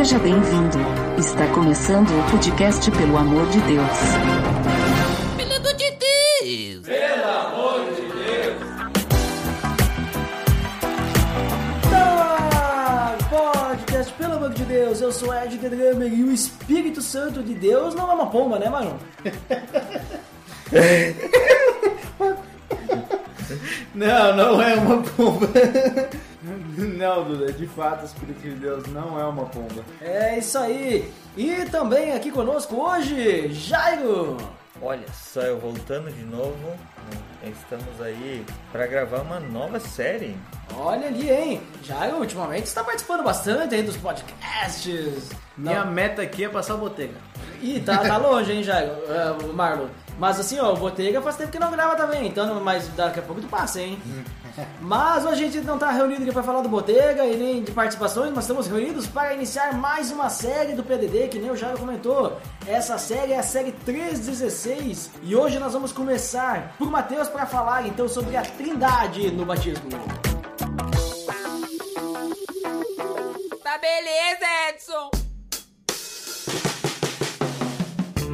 Seja bem-vindo. Está começando o podcast Pelo Amor de Deus. Pelo amor de Deus! Tá, podcast, pelo amor de Deus, eu sou Ed Drummer e o Espírito Santo de Deus não é uma pomba, né, mano? Não, não é uma pomba. Não, Duda, de fato o Espírito de Deus não é uma pomba. É isso aí. E também aqui conosco hoje, Jairo. Olha só, eu voltando de novo, estamos aí para gravar uma nova série. Olha ali, hein? Jairo, ultimamente está participando bastante aí dos podcasts. Minha Não. meta aqui é passar a botega. Ih, tá, tá longe, hein, Jairo, uh, Marlon. Mas assim, ó, o Botega faz tempo que não grava também, então, mas daqui a pouco tu passa, hein? Mas hoje a gente não tá reunido aqui pra falar do Botega e nem de participações, mas estamos reunidos para iniciar mais uma série do PDD, que nem o Jairo comentou. Essa série é a série 316 e hoje nós vamos começar por Mateus para falar então sobre a Trindade no batismo. Tá beleza, Edson!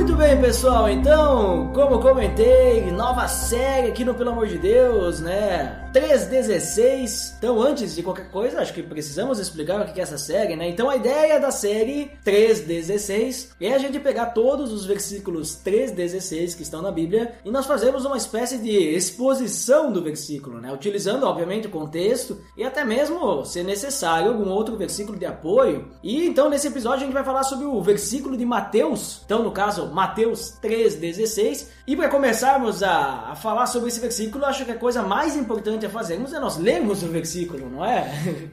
Muito bem, pessoal. Então, como comentei, nova série aqui no Pelo Amor de Deus, né? 316. Então, antes de qualquer coisa, acho que precisamos explicar o que é essa série, né? Então, a ideia da série 316 é a gente pegar todos os versículos 316 que estão na Bíblia e nós fazemos uma espécie de exposição do versículo, né? Utilizando, obviamente, o contexto e até mesmo, se necessário, algum outro versículo de apoio. E então, nesse episódio, a gente vai falar sobre o versículo de Mateus. Então, no caso, Mateus 3,16. E para começarmos a, a falar sobre esse versículo, acho que a coisa mais importante a fazermos é nós lermos o versículo, não é?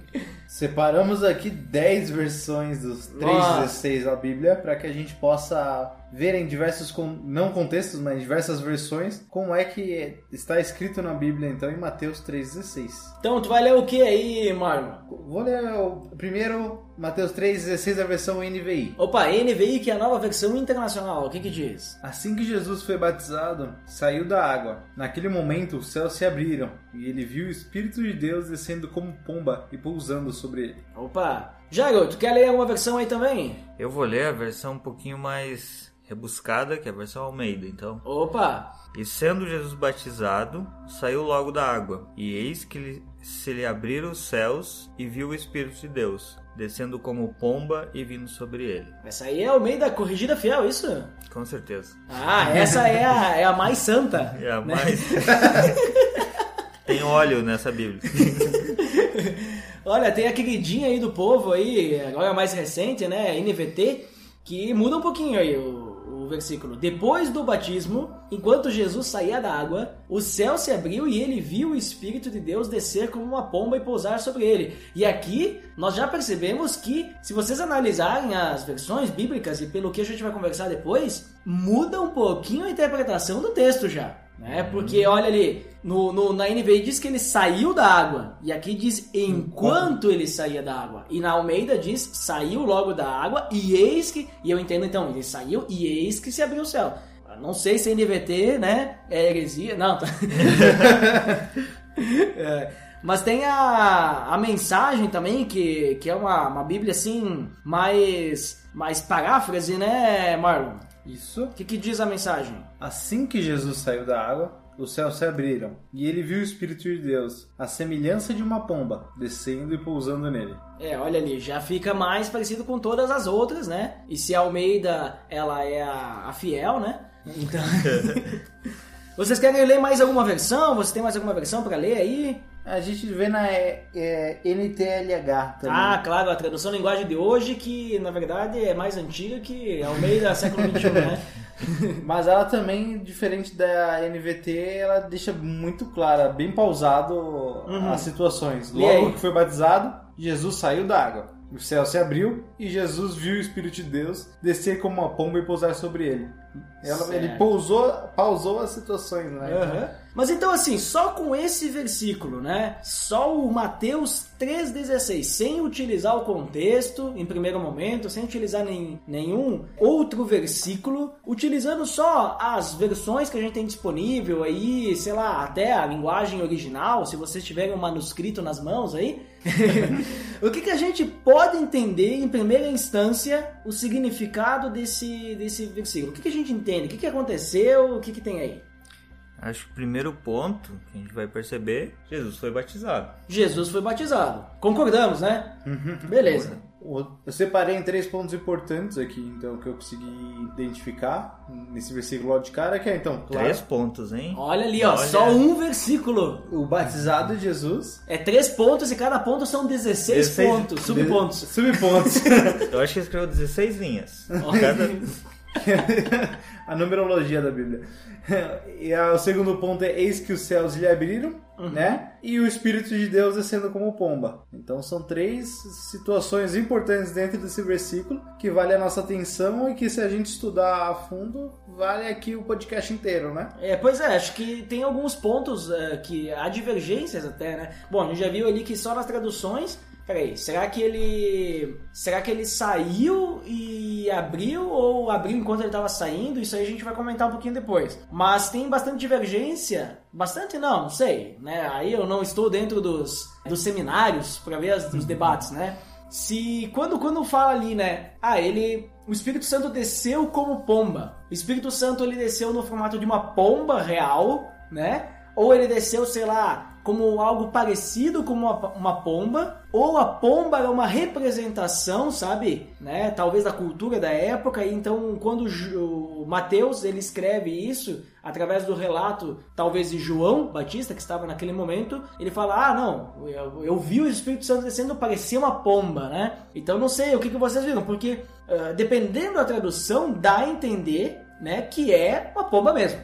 Separamos aqui 10 versões dos Nossa. 316 da Bíblia para que a gente possa ver em diversos, não contextos, mas em diversas versões, como é que está escrito na Bíblia, então, em Mateus 3,16. Então, tu vai ler o que aí, Marlon? Vou ler o primeiro, Mateus 3,16, a versão NVI. Opa, NVI, que é a nova versão internacional, o que que diz? Assim que Jesus foi batizado, saiu da água. Naquele momento, os céus se abriram e ele viu o Espírito de Deus descendo como pomba e pousando sobre ele. Opa, Jairo, tu quer ler alguma versão aí também? Eu vou ler a versão um pouquinho mais rebuscada, que é a versão Almeida, então. Opa, E sendo Jesus batizado, saiu logo da água, e eis que se lhe abriram os céus, e viu o Espírito de Deus, descendo como pomba e vindo sobre ele. essa aí é o meio da corrigida fiel, isso? Com certeza. Ah, essa é a, é a mais santa. É a né? mais. Tem óleo nessa Bíblia. Olha, tem a queridinha aí do povo aí, agora mais recente, né? NVT, que muda um pouquinho aí o, versículo. Depois do batismo, enquanto Jesus saía da água, o céu se abriu e ele viu o Espírito de Deus descer como uma pomba e pousar sobre ele. E aqui nós já percebemos que, se vocês analisarem as versões bíblicas e pelo que a gente vai conversar depois, muda um pouquinho a interpretação do texto já. Né? Porque olha ali, no, no- na NVI diz que ele saiu da água, e aqui diz enquanto ele saía da água. E na Almeida diz saiu logo da água, e eis que. E eu entendo então, ele saiu e eis que se abriu o céu. Não sei se NVT, né? É heresia. Não, tá. É, mas tem a, a mensagem também, que, que é uma, uma Bíblia assim, mais, mais paráfrase, né, Marlon? Isso. O que, que diz a mensagem? Assim que Jesus saiu da água, os céus se abriram, e ele viu o Espírito de Deus, a semelhança de uma pomba, descendo e pousando nele. É, olha ali, já fica mais parecido com todas as outras, né? E se a Almeida, ela é a, a fiel, né? Então... Vocês querem ler mais alguma versão? Você tem mais alguma versão pra ler aí? A gente vê na é, é, NTLH também. Ah, claro, a tradução linguagem de hoje, que na verdade é mais antiga que Almeida século XXI, né? Mas ela também, diferente da NVT, ela deixa muito clara, bem pausado as situações. Logo que foi batizado, Jesus saiu da água. O céu se abriu e Jesus viu o Espírito de Deus descer como uma pomba e pousar sobre ele. Ela- ele pousou, pausou as situações, né? Aham. Mas então assim, só com esse versículo, né? Só o Mateus 3,16, sem utilizar o contexto em primeiro momento, sem utilizar nem, nenhum outro versículo, utilizando só as versões que a gente tem disponível aí, sei lá, até a linguagem original, se vocês tiverem um manuscrito nas mãos aí. o que, que a gente pode entender em primeira instância o significado desse, desse versículo? O que, que a gente entende? O que, que aconteceu? O que, que tem aí? Acho que o primeiro ponto que a gente vai perceber, Jesus foi batizado. Jesus foi batizado. Concordamos, né? Beleza. O- Eu separei em três pontos importantes aqui, então, que eu consegui identificar nesse versículo logo de cara, que é, então, claro, Três pontos, hein? Olha ali, ó, Olha. só um versículo. o batizado de Jesus. É três pontos e cada ponto são 16 16 pontos, subpontos. De- Subpontos. Eu acho que ele escreveu 16 linhas. Cada... a numerologia da Bíblia. E o segundo ponto é: Eis que os céus lhe abriram, né? E o Espírito de Deus descendo como pomba. Então são três situações importantes dentro desse versículo que vale a nossa atenção e que, se a gente estudar a fundo, vale aqui o podcast inteiro, né? É, pois é, acho que tem alguns pontos é, que há divergências até, né? Bom, a gente já viu ali que só nas traduções. Peraí, será que ele. Será que ele saiu e abriu ou abriu enquanto ele estava saindo? Isso aí a gente vai comentar um pouquinho depois. Mas tem bastante divergência. Bastante não, não sei, né? Aí eu não estou dentro dos, dos seminários para ver os debates, né? Se quando quando fala ali, né? Ah, ele o Espírito Santo desceu como pomba. O Espírito Santo ele desceu no formato de uma pomba real, né? Ou ele desceu, sei lá, como algo parecido com uma, uma pomba, ou a pomba era uma representação, sabe, né, talvez da cultura da época, e então quando o Mateus ele escreve isso através do relato, talvez de João Batista, que estava naquele momento, ele fala, ah, não, eu, eu vi o Espírito Santo descendo, parecia uma pomba, né, então não sei o que, que vocês viram, porque ah, dependendo da tradução, dá a entender né, que é uma pomba mesmo,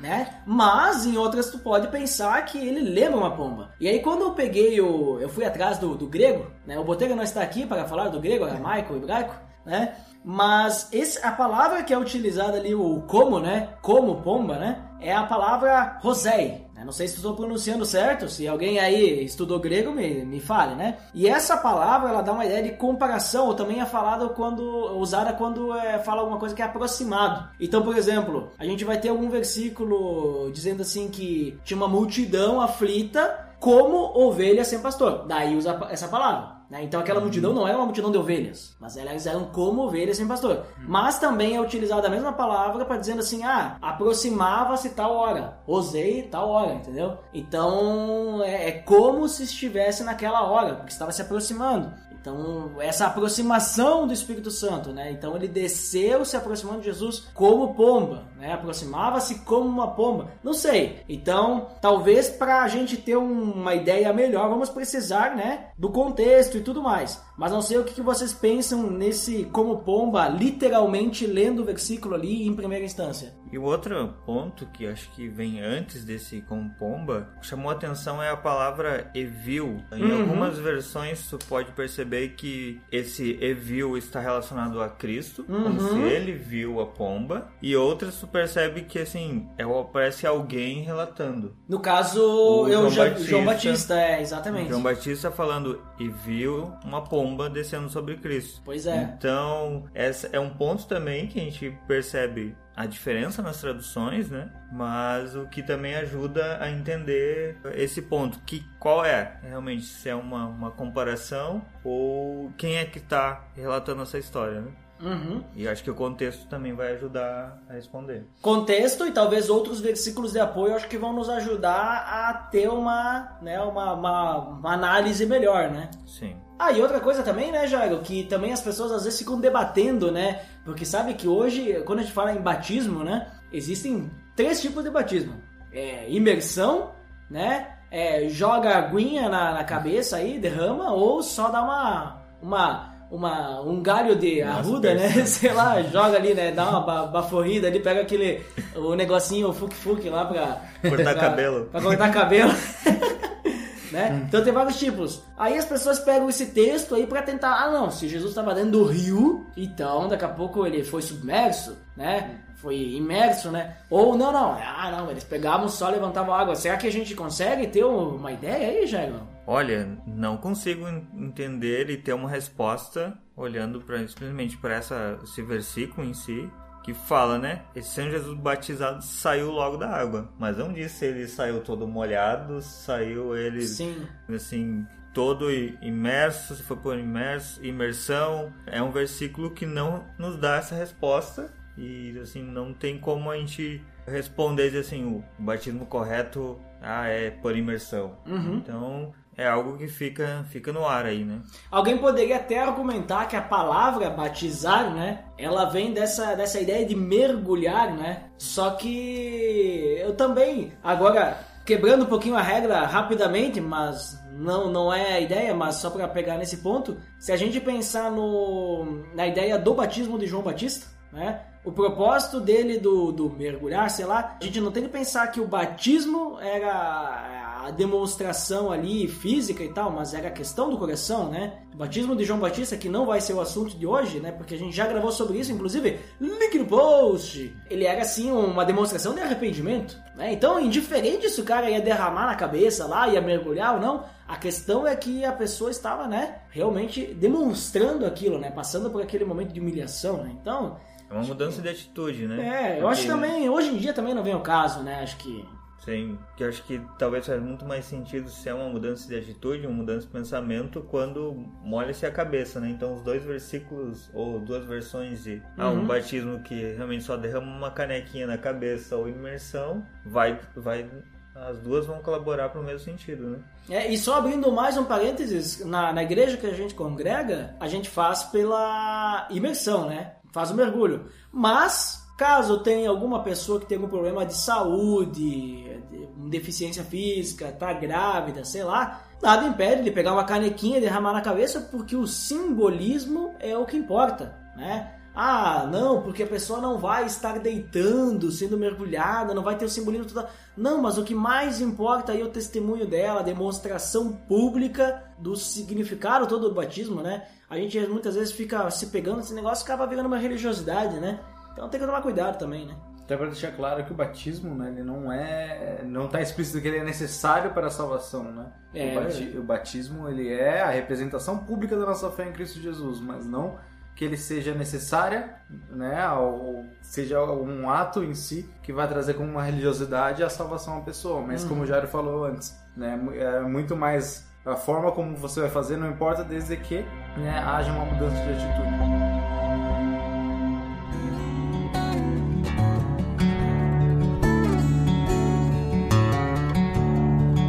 né? Mas em outras tu pode pensar que ele lembra uma pomba. E aí quando eu peguei o, eu fui atrás do, do grego, né? O Botega não está aqui para falar do grego, aramaico, hebraico, né? Mas esse, a palavra que é utilizada ali, o como, né? Como pomba, né? É a palavra rosei. Não sei se estou pronunciando certo, se alguém aí estudou grego, me, me fale, né? E essa palavra, ela dá uma ideia de comparação, ou também é falada quando, usada quando é, fala alguma coisa que é aproximado. Então, por exemplo, a gente vai ter algum versículo dizendo assim que tinha uma multidão aflita como ovelha sem pastor. Daí usa essa palavra. Né? Então aquela multidão não era uma multidão de ovelhas, mas elas eram como ovelhas sem pastor. Mas também é utilizada a mesma palavra para dizendo assim, ah, aproximava-se tal hora, osei tal hora, entendeu? Então é, é como se estivesse naquela hora, porque estava se aproximando. Então, essa aproximação do Espírito Santo, né? Então, ele desceu se aproximando de Jesus como pomba, né? Aproximava-se como uma pomba. Não sei. Então, talvez para a gente ter um- uma ideia melhor, vamos precisar, né? Do contexto e tudo mais. Mas não sei o que que vocês pensam nesse como pomba, literalmente lendo o versículo ali em primeira instância. E o outro ponto que acho que vem antes desse com pomba, chamou a atenção é a palavra evil. Em Uhum. algumas versões tu pode perceber que esse evil está relacionado a Cristo, como Uhum. se ele viu a pomba, e outras tu percebe que assim, é, parece alguém relatando. No caso, O eu João Batista. João Batista, é, exatamente. João Batista falando e viu uma pomba descendo sobre Cristo. Pois é. Então, essa é um ponto também que a gente percebe a diferença nas traduções, né? Mas o que também ajuda a entender esse ponto, que qual é realmente se é uma, uma comparação ou quem é que está relatando essa história, né? Uhum. E acho que o contexto também vai ajudar a responder. contexto e talvez outros versículos de apoio acho que vão nos ajudar a ter uma, né, uma, uma, uma análise melhor, né? Sim. Ah, e outra coisa também, né, Jairo, que também as pessoas às vezes ficam debatendo, né? Porque sabe que hoje, quando a gente fala em batismo, né, existem três tipos de batismo. É imersão, né? É, joga aguinha na, na cabeça aí, derrama, ou só dá uma, uma, uma, um galho de Nossa, arruda, né? Sei lá, joga ali, né? Dá uma ba- baforrida ali, pega aquele, o negocinho, o fuque-fuque lá pra... Cortar pra- cabelo. Pra cortar cabelo. né? Então tem vários tipos. Aí as pessoas pegam esse texto aí pra tentar, ah não, se Jesus estava dentro do rio, então daqui a pouco ele foi submerso, né? Foi imerso, né? Ou não, não, ah não, eles pegavam só, levantavam água. Será que a gente consegue ter uma ideia aí, Jairo? Olha, não consigo en- entender e ter uma resposta olhando para simplesmente para esse versículo em si que fala, né? Esse São Jesus batizado saiu logo da água, mas não diz se ele saiu todo molhado, saiu ele Sim. assim todo imerso, se foi por imerso, imersão. É um versículo que não nos dá essa resposta e assim não tem como a gente responder assim o batismo correto ah é por imersão. Uhum. Então é algo que fica fica no ar aí, né? Alguém poderia até argumentar que a palavra batizar, né? Ela vem dessa, dessa ideia de mergulhar, né? Só que eu também, agora, quebrando um pouquinho a regra rapidamente, mas não, não é a ideia, mas só para pegar nesse ponto, se a gente pensar no, na ideia do batismo de João Batista, né? O propósito dele do, do mergulhar, sei lá, a gente não tem que pensar que o batismo era a demonstração ali física e tal, mas era a questão do coração, né? O batismo de João Batista, que não vai ser o assunto de hoje, né? Porque a gente já gravou sobre isso, inclusive, link no post. Ele era assim uma demonstração de arrependimento, né? Então, indiferente se o cara ia derramar na cabeça lá, ia mergulhar ou não, a questão é que a pessoa estava, né, realmente demonstrando aquilo, né? Passando por aquele momento de humilhação, né? Então, É uma mudança de atitude, né? é, eu acho Porque- também, hoje em dia também não vem o caso, né? Acho que. Sim, que eu acho que talvez faz muito mais sentido se é uma mudança de atitude, uma mudança de pensamento, quando molha-se a cabeça, né? Então os dois versículos, ou duas versões de ah, um Uhum. batismo que realmente só derrama uma canequinha na cabeça ou imersão, vai, vai, as duas vão colaborar para o mesmo sentido, né? É, e só abrindo mais um parênteses, na, na igreja que a gente congrega, a gente faz pela imersão, né? Faz o mergulho. Mas, caso tenha alguma pessoa que tenha algum problema de saúde, de deficiência física, tá grávida, sei lá, nada impede de pegar uma canequinha e derramar na cabeça, porque o simbolismo é o que importa, né? Ah, não, porque a pessoa não vai estar deitando, sendo mergulhada, não vai ter o simbolismo total. Não, mas o que mais importa aí é o testemunho dela, a demonstração pública do significado todo do batismo, né? A gente muitas vezes fica se pegando nesse negócio e acaba virando uma religiosidade, né? Então tem que tomar cuidado também, né? Até para deixar claro que o batismo, né, ele não é, não está explícito que ele é necessário para a salvação, né? É, o batismo ele é a representação pública da nossa fé em Cristo Jesus, mas não que ele seja necessária, né, ou seja um ato em si que vai trazer como uma religiosidade a salvação à pessoa. Mas como o Jairo falou antes, né, é muito mais a forma como você vai fazer, não importa desde que né, haja uma mudança de atitude.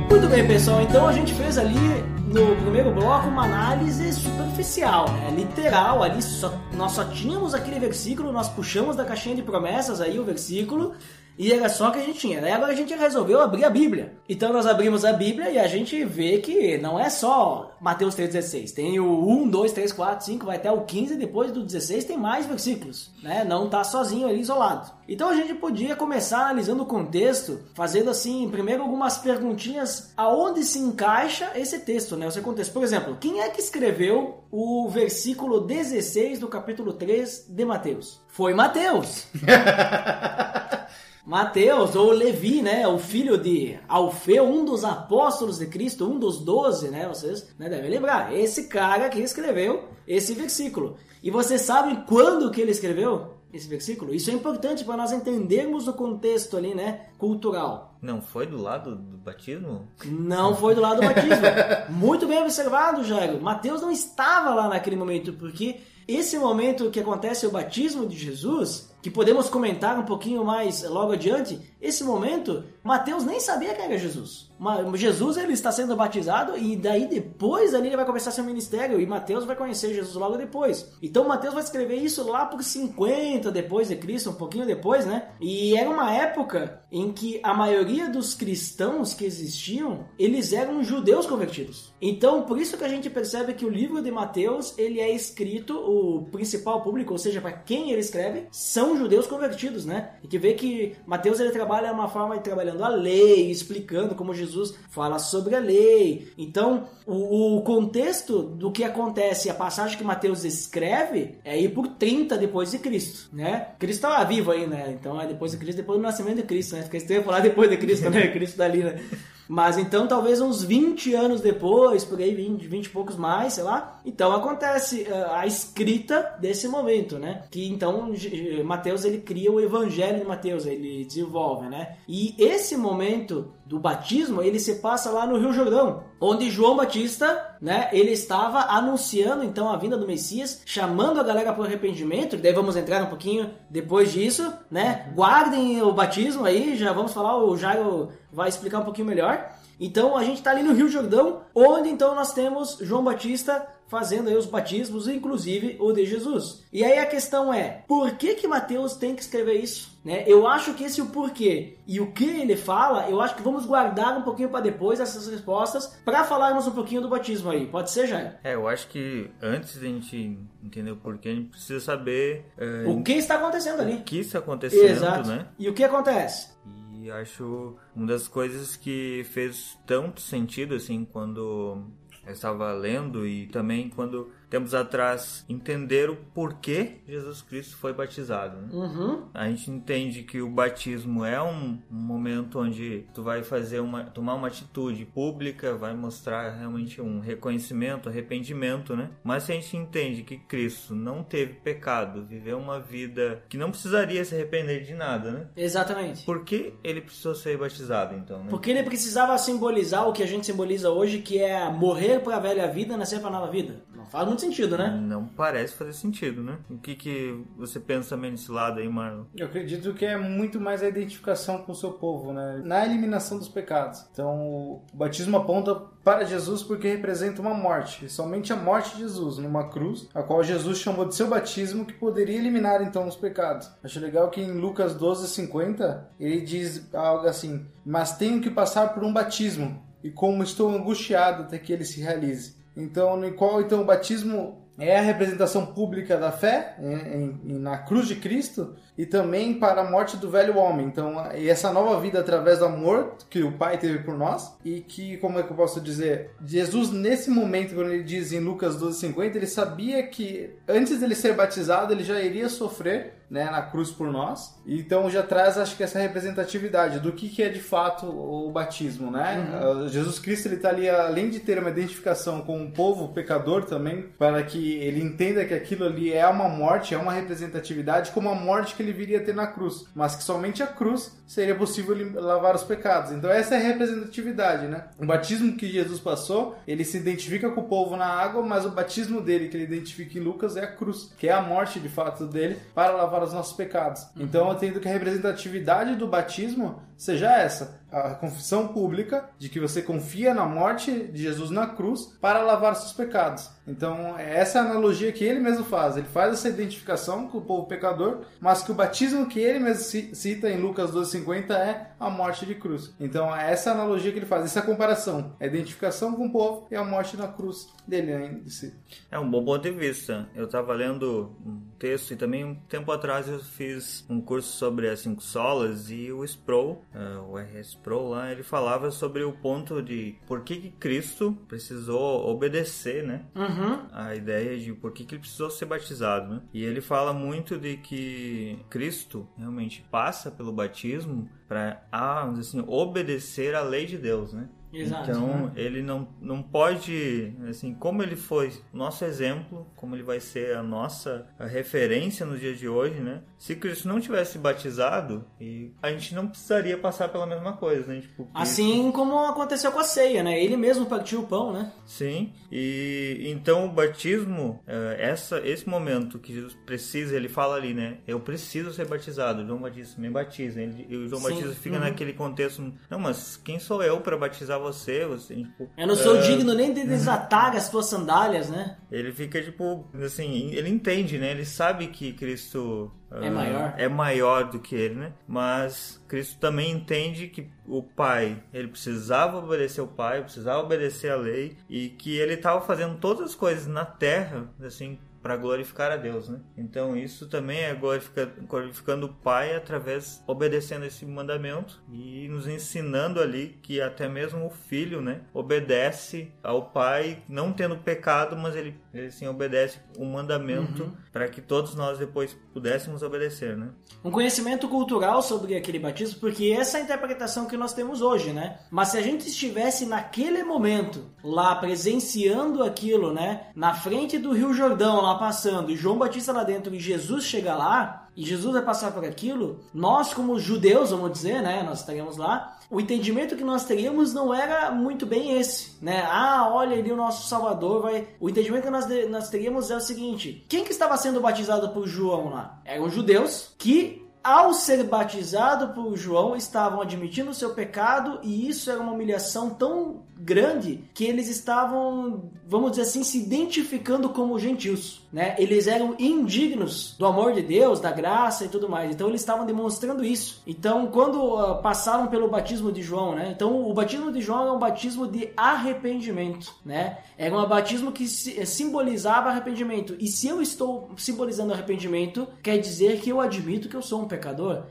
Muito bem, pessoal. Então a gente fez ali no primeiro bloco uma análise superficial, né? literal. Ali só, nós só tínhamos aquele versículo, nós puxamos da caixinha de promessas aí o versículo e era só o que a gente tinha. Daí agora a gente resolveu abrir a Bíblia. Então nós abrimos a Bíblia e a gente vê que não é só Mateus 3,16. Tem o 1, 2, 3, 4, 5, vai até o 15, depois do 16 tem mais versículos. Né? Não tá sozinho ali isolado. Então a gente podia começar analisando o contexto, fazendo assim, primeiro algumas perguntinhas aonde se encaixa esse texto, né? Esse contexto. Por exemplo, quem é que escreveu o versículo 16 do capítulo 3 de Mateus? Foi Mateus. Mateus, ou Levi, né? O filho de Alfeu, um dos apóstolos de Cristo, um dos doze, né? Vocês né, devem lembrar. Esse cara que escreveu esse versículo. E vocês sabem quando que ele escreveu esse versículo? Isso é importante para nós entendermos o contexto ali, né? Cultural. Não foi do lado do batismo? Não foi do lado do batismo. Muito bem observado, Jairo. Mateus não estava lá naquele momento, porque esse momento que acontece o batismo de Jesus, que podemos comentar um pouquinho mais logo adiante, esse momento, Mateus nem sabia quem era Jesus. Jesus ele está sendo batizado e daí depois ali ele vai começar seu ministério e Mateus vai conhecer Jesus logo depois. Então Mateus vai escrever isso lá por 50 depois de Cristo, um pouquinho depois, né? E era uma época em que a maioria maioria dos cristãos que existiam, eles eram judeus convertidos. Então, por isso que a gente percebe que o livro de Mateus, ele é escrito, o principal público, ou seja, para quem ele escreve, são judeus convertidos, né? E que vê que Mateus ele trabalha uma forma de trabalhando a lei, explicando como Jesus fala sobre a lei. Então, o, o contexto do que acontece, a passagem que Mateus escreve, é ir por 30 depois de Cristo, né? Cristo estava vivo aí, né? Então é depois de Cristo, depois do nascimento de Cristo, né? Esse tempo falar depois de Cristo, né? Cristo dali, né? Mas então, talvez uns 20 anos depois, por aí, 20, 20 e poucos mais, sei lá. Então acontece uh, a escrita desse momento, né? Que então Mateus ele cria o evangelho de Mateus, ele desenvolve, né? E esse momento do batismo, ele se passa lá no Rio Jordão, onde João Batista, né, ele estava anunciando então a vinda do Messias, chamando a galera para o arrependimento, daí vamos entrar um pouquinho depois disso, né? Guardem o batismo aí, já vamos falar, o Jairo vai explicar um pouquinho melhor. Então a gente está ali no Rio Jordão, onde então nós temos João Batista fazendo aí os batismos, inclusive o de Jesus. E aí a questão é, por que que Mateus tem que escrever isso? Né? Eu acho que esse é o porquê e o que ele fala, eu acho que vamos guardar um pouquinho para depois essas respostas para falarmos um pouquinho do batismo aí. Pode ser, Jair? É, eu acho que antes da gente entender o porquê, a gente precisa saber é, O que está acontecendo ali? o que está acontecendo, Exato. né? E o que acontece? E acho uma das coisas que fez tanto sentido assim quando eu estava lendo e também quando tempos atrás entender o porquê Jesus Cristo foi batizado. né? Uhum. A gente entende que o batismo é um, um momento onde tu vai fazer uma tomar uma atitude pública, vai mostrar realmente um reconhecimento, arrependimento, né? Mas se a gente entende que Cristo não teve pecado, viveu uma vida que não precisaria se arrepender de nada, né? Exatamente. Por que ele precisou ser batizado, então? Né? Porque ele precisava simbolizar o que a gente simboliza hoje, que é morrer para a velha vida, nascer para a nova vida. Não faz muito sentido, né? Não parece fazer sentido, né? O que, que você pensa também nesse lado aí, Marlon? Eu acredito que é muito mais a identificação com o seu povo, né? Na eliminação dos pecados. Então, o batismo aponta para Jesus porque representa uma morte, e somente a morte de Jesus numa cruz, a qual Jesus chamou de seu batismo, que poderia eliminar então os pecados. Acho legal que em Lucas 12:50 ele diz algo assim: "Mas tenho que passar por um batismo, e como estou angustiado até que ele se realize." Então, no qual então o batismo é a representação pública da fé em- em- na cruz de Cristo e também para a morte do velho homem. Então, essa nova vida através do amor que o Pai teve por nós e que, como é que eu posso dizer, Jesus nesse momento, quando ele diz em Lucas 12:50, ele sabia que antes dele ser batizado, ele já iria sofrer né, na cruz por nós. Então já traz, acho que essa representatividade do que, que é de fato o batismo, né? Uh, Jesus Cristo ele está ali além de ter uma identificação com o povo pecador também, para que ele entenda que aquilo ali é uma morte, é uma representatividade como a morte que ele viria a ter na cruz, mas que somente a cruz seria possível lavar os pecados. Então essa é a representatividade, né? O batismo que Jesus passou, ele se identifica com o povo na água, mas o batismo dele que ele identifica em Lucas é a cruz, que é a morte de fato dele para lavar os nossos pecados. Então eu entendo que a representatividade do batismo seja essa, a confissão pública de que você confia na morte de Jesus na cruz para lavar seus pecados. Então, essa é a analogia que ele mesmo faz. Ele faz essa identificação com o povo pecador, mas que o batismo que ele mesmo ci- cita em Lucas 12:50 é a morte de cruz. Então, é essa analogia que ele faz, essa comparação, a identificação com o povo e a morte na cruz dele si. É um bom ponto de vista. Eu estava lendo um texto e também um tempo atrás eu fiz um curso sobre as cinco solas e o Sproul, eh, o R.S. Sproul lá, ele falava sobre o ponto de por que, que Cristo precisou obedecer, né? Uhum. a ideia de por que, que ele precisou ser batizado, né? E ele fala muito de que Cristo realmente passa pelo batismo para, ah, assim, obedecer à lei de Deus, né? Exato. Então, ele não, não pode, assim, como ele foi nosso exemplo, como ele vai ser a nossa referência no dia de hoje, né? Se Cristo não tivesse batizado, e a gente não precisaria passar pela mesma coisa, né? Tipo, Assim como aconteceu com a ceia, né? Ele mesmo partiu o pão, né? Sim, e então o batismo, eh, essa, esse momento que Jesus precisa, ele fala ali, né? Eu preciso ser batizado. João Batista me batiza. Ele, e o João Sim, Batista fica uhum. naquele contexto, não, mas quem sou eu para batizar você, você tipo, Eu não sou é, digno nem de desatar as tuas sandálias, né? Ele fica tipo, assim, ele entende, né? Ele sabe que Cristo É ah, maior. é maior do que ele, né? Mas Cristo também entende que o Pai, ele precisava obedecer o Pai, precisava obedecer a lei e que ele estava fazendo todas as coisas na terra, assim, para glorificar a Deus, né? Então isso também é glorifica- glorificando o Pai através obedecendo esse mandamento e nos ensinando ali que até mesmo o filho, né, obedece ao Pai, não tendo pecado, mas ele, ele sim obedece o mandamento para que todos nós depois pudéssemos obedecer, né? um conhecimento cultural sobre aquele batismo, porque essa é a interpretação que nós temos hoje, né? Mas se a gente estivesse naquele momento lá presenciando aquilo, né, na frente do Rio Jordão lá passando, e João Batista lá dentro e Jesus chega lá, e Jesus vai passar por aquilo, nós como judeus, vamos dizer, né, nós estaríamos lá, o entendimento que nós teríamos não era muito bem esse, né? Ah, olha ali o nosso Salvador vai. O entendimento que nós, nós teríamos é o seguinte: quem que estava sendo batizado por João lá? Eram judeus que ao ser batizado por João, estavam admitindo o seu pecado e isso era uma humilhação tão grande que eles estavam, vamos dizer assim, se identificando como gentios, né? Eles eram indignos do amor de Deus, da graça e tudo mais. Então eles estavam demonstrando isso. Então quando ah, passaram pelo batismo de João, né? Então o batismo de João é um batismo de arrependimento, né? Era um batismo que eh, simbolizava arrependimento. E se eu estou simbolizando arrependimento, quer dizer que eu admito que eu sou um pecador.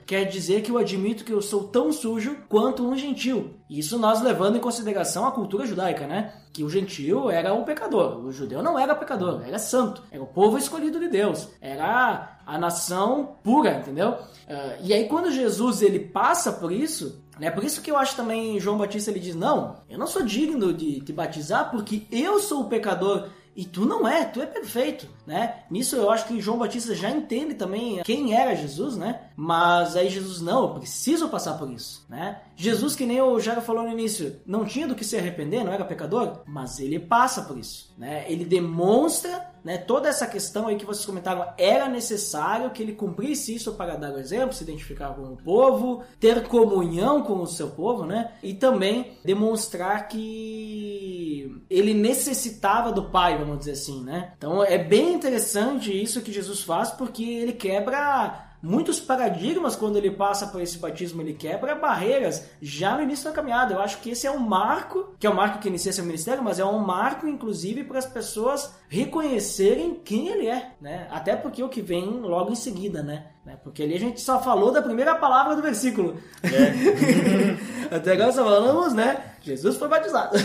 Quer dizer que eu admito que eu sou tão sujo quanto um gentil. Isso nós levando em consideração a cultura judaica, né? Que o gentil era um pecador. O judeu não era pecador, era santo. Era o povo escolhido de Deus. Era a nação pura, entendeu? Ah, e aí quando Jesus ele passa por isso, né? Por isso que eu acho também João Batista ele diz: "Não, eu não sou digno de te batizar porque eu sou o pecador e tu não é, tu é perfeito, né? Nisso eu acho que João Batista já entende também quem era Jesus, né? Mas aí Jesus, não, eu preciso passar por isso, né? Jesus, que nem o Jairo falou no início, não tinha do que se arrepender, não era pecador, mas ele passa por isso, né? Ele demonstra, né, toda essa questão aí que vocês comentaram, era necessário que ele cumprisse isso para dar o exemplo, se identificar com o povo, ter comunhão com o seu povo, né? E também demonstrar que ele necessitava do Pai, vamos dizer assim, né? Então é bem interessante isso que Jesus faz, porque ele quebra muitos paradigmas quando ele passa por esse batismo, ele quebra barreiras já no início da caminhada. Eu acho que esse é um marco, que é o marco que inicia seu ministério, mas é um marco, inclusive, para as pessoas reconhecerem quem ele é, né? Até porque o que vem logo em seguida, né? Né? Porque ali a gente só falou da primeira palavra do versículo. Até agora só falamos, né? Jesus foi batizado.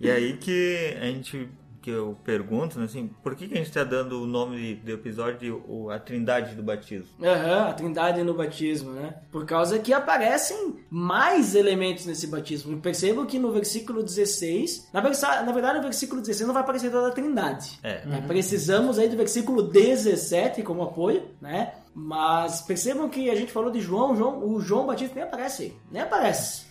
E aí que a gente que eu pergunto, né, assim, por que, que a gente está dando o nome do episódio de o- a Trindade do Batismo? Aham, a trindade no batismo, né? Por causa que aparecem mais elementos nesse batismo. Percebam que no versículo 16, na, versa- na verdade no versículo 16 não vai aparecer toda a trindade. É. né? Precisamos aí do versículo 17 como apoio, né? Mas percebam que a gente falou de João, João o João Batista nem aparece aí, nem aparece.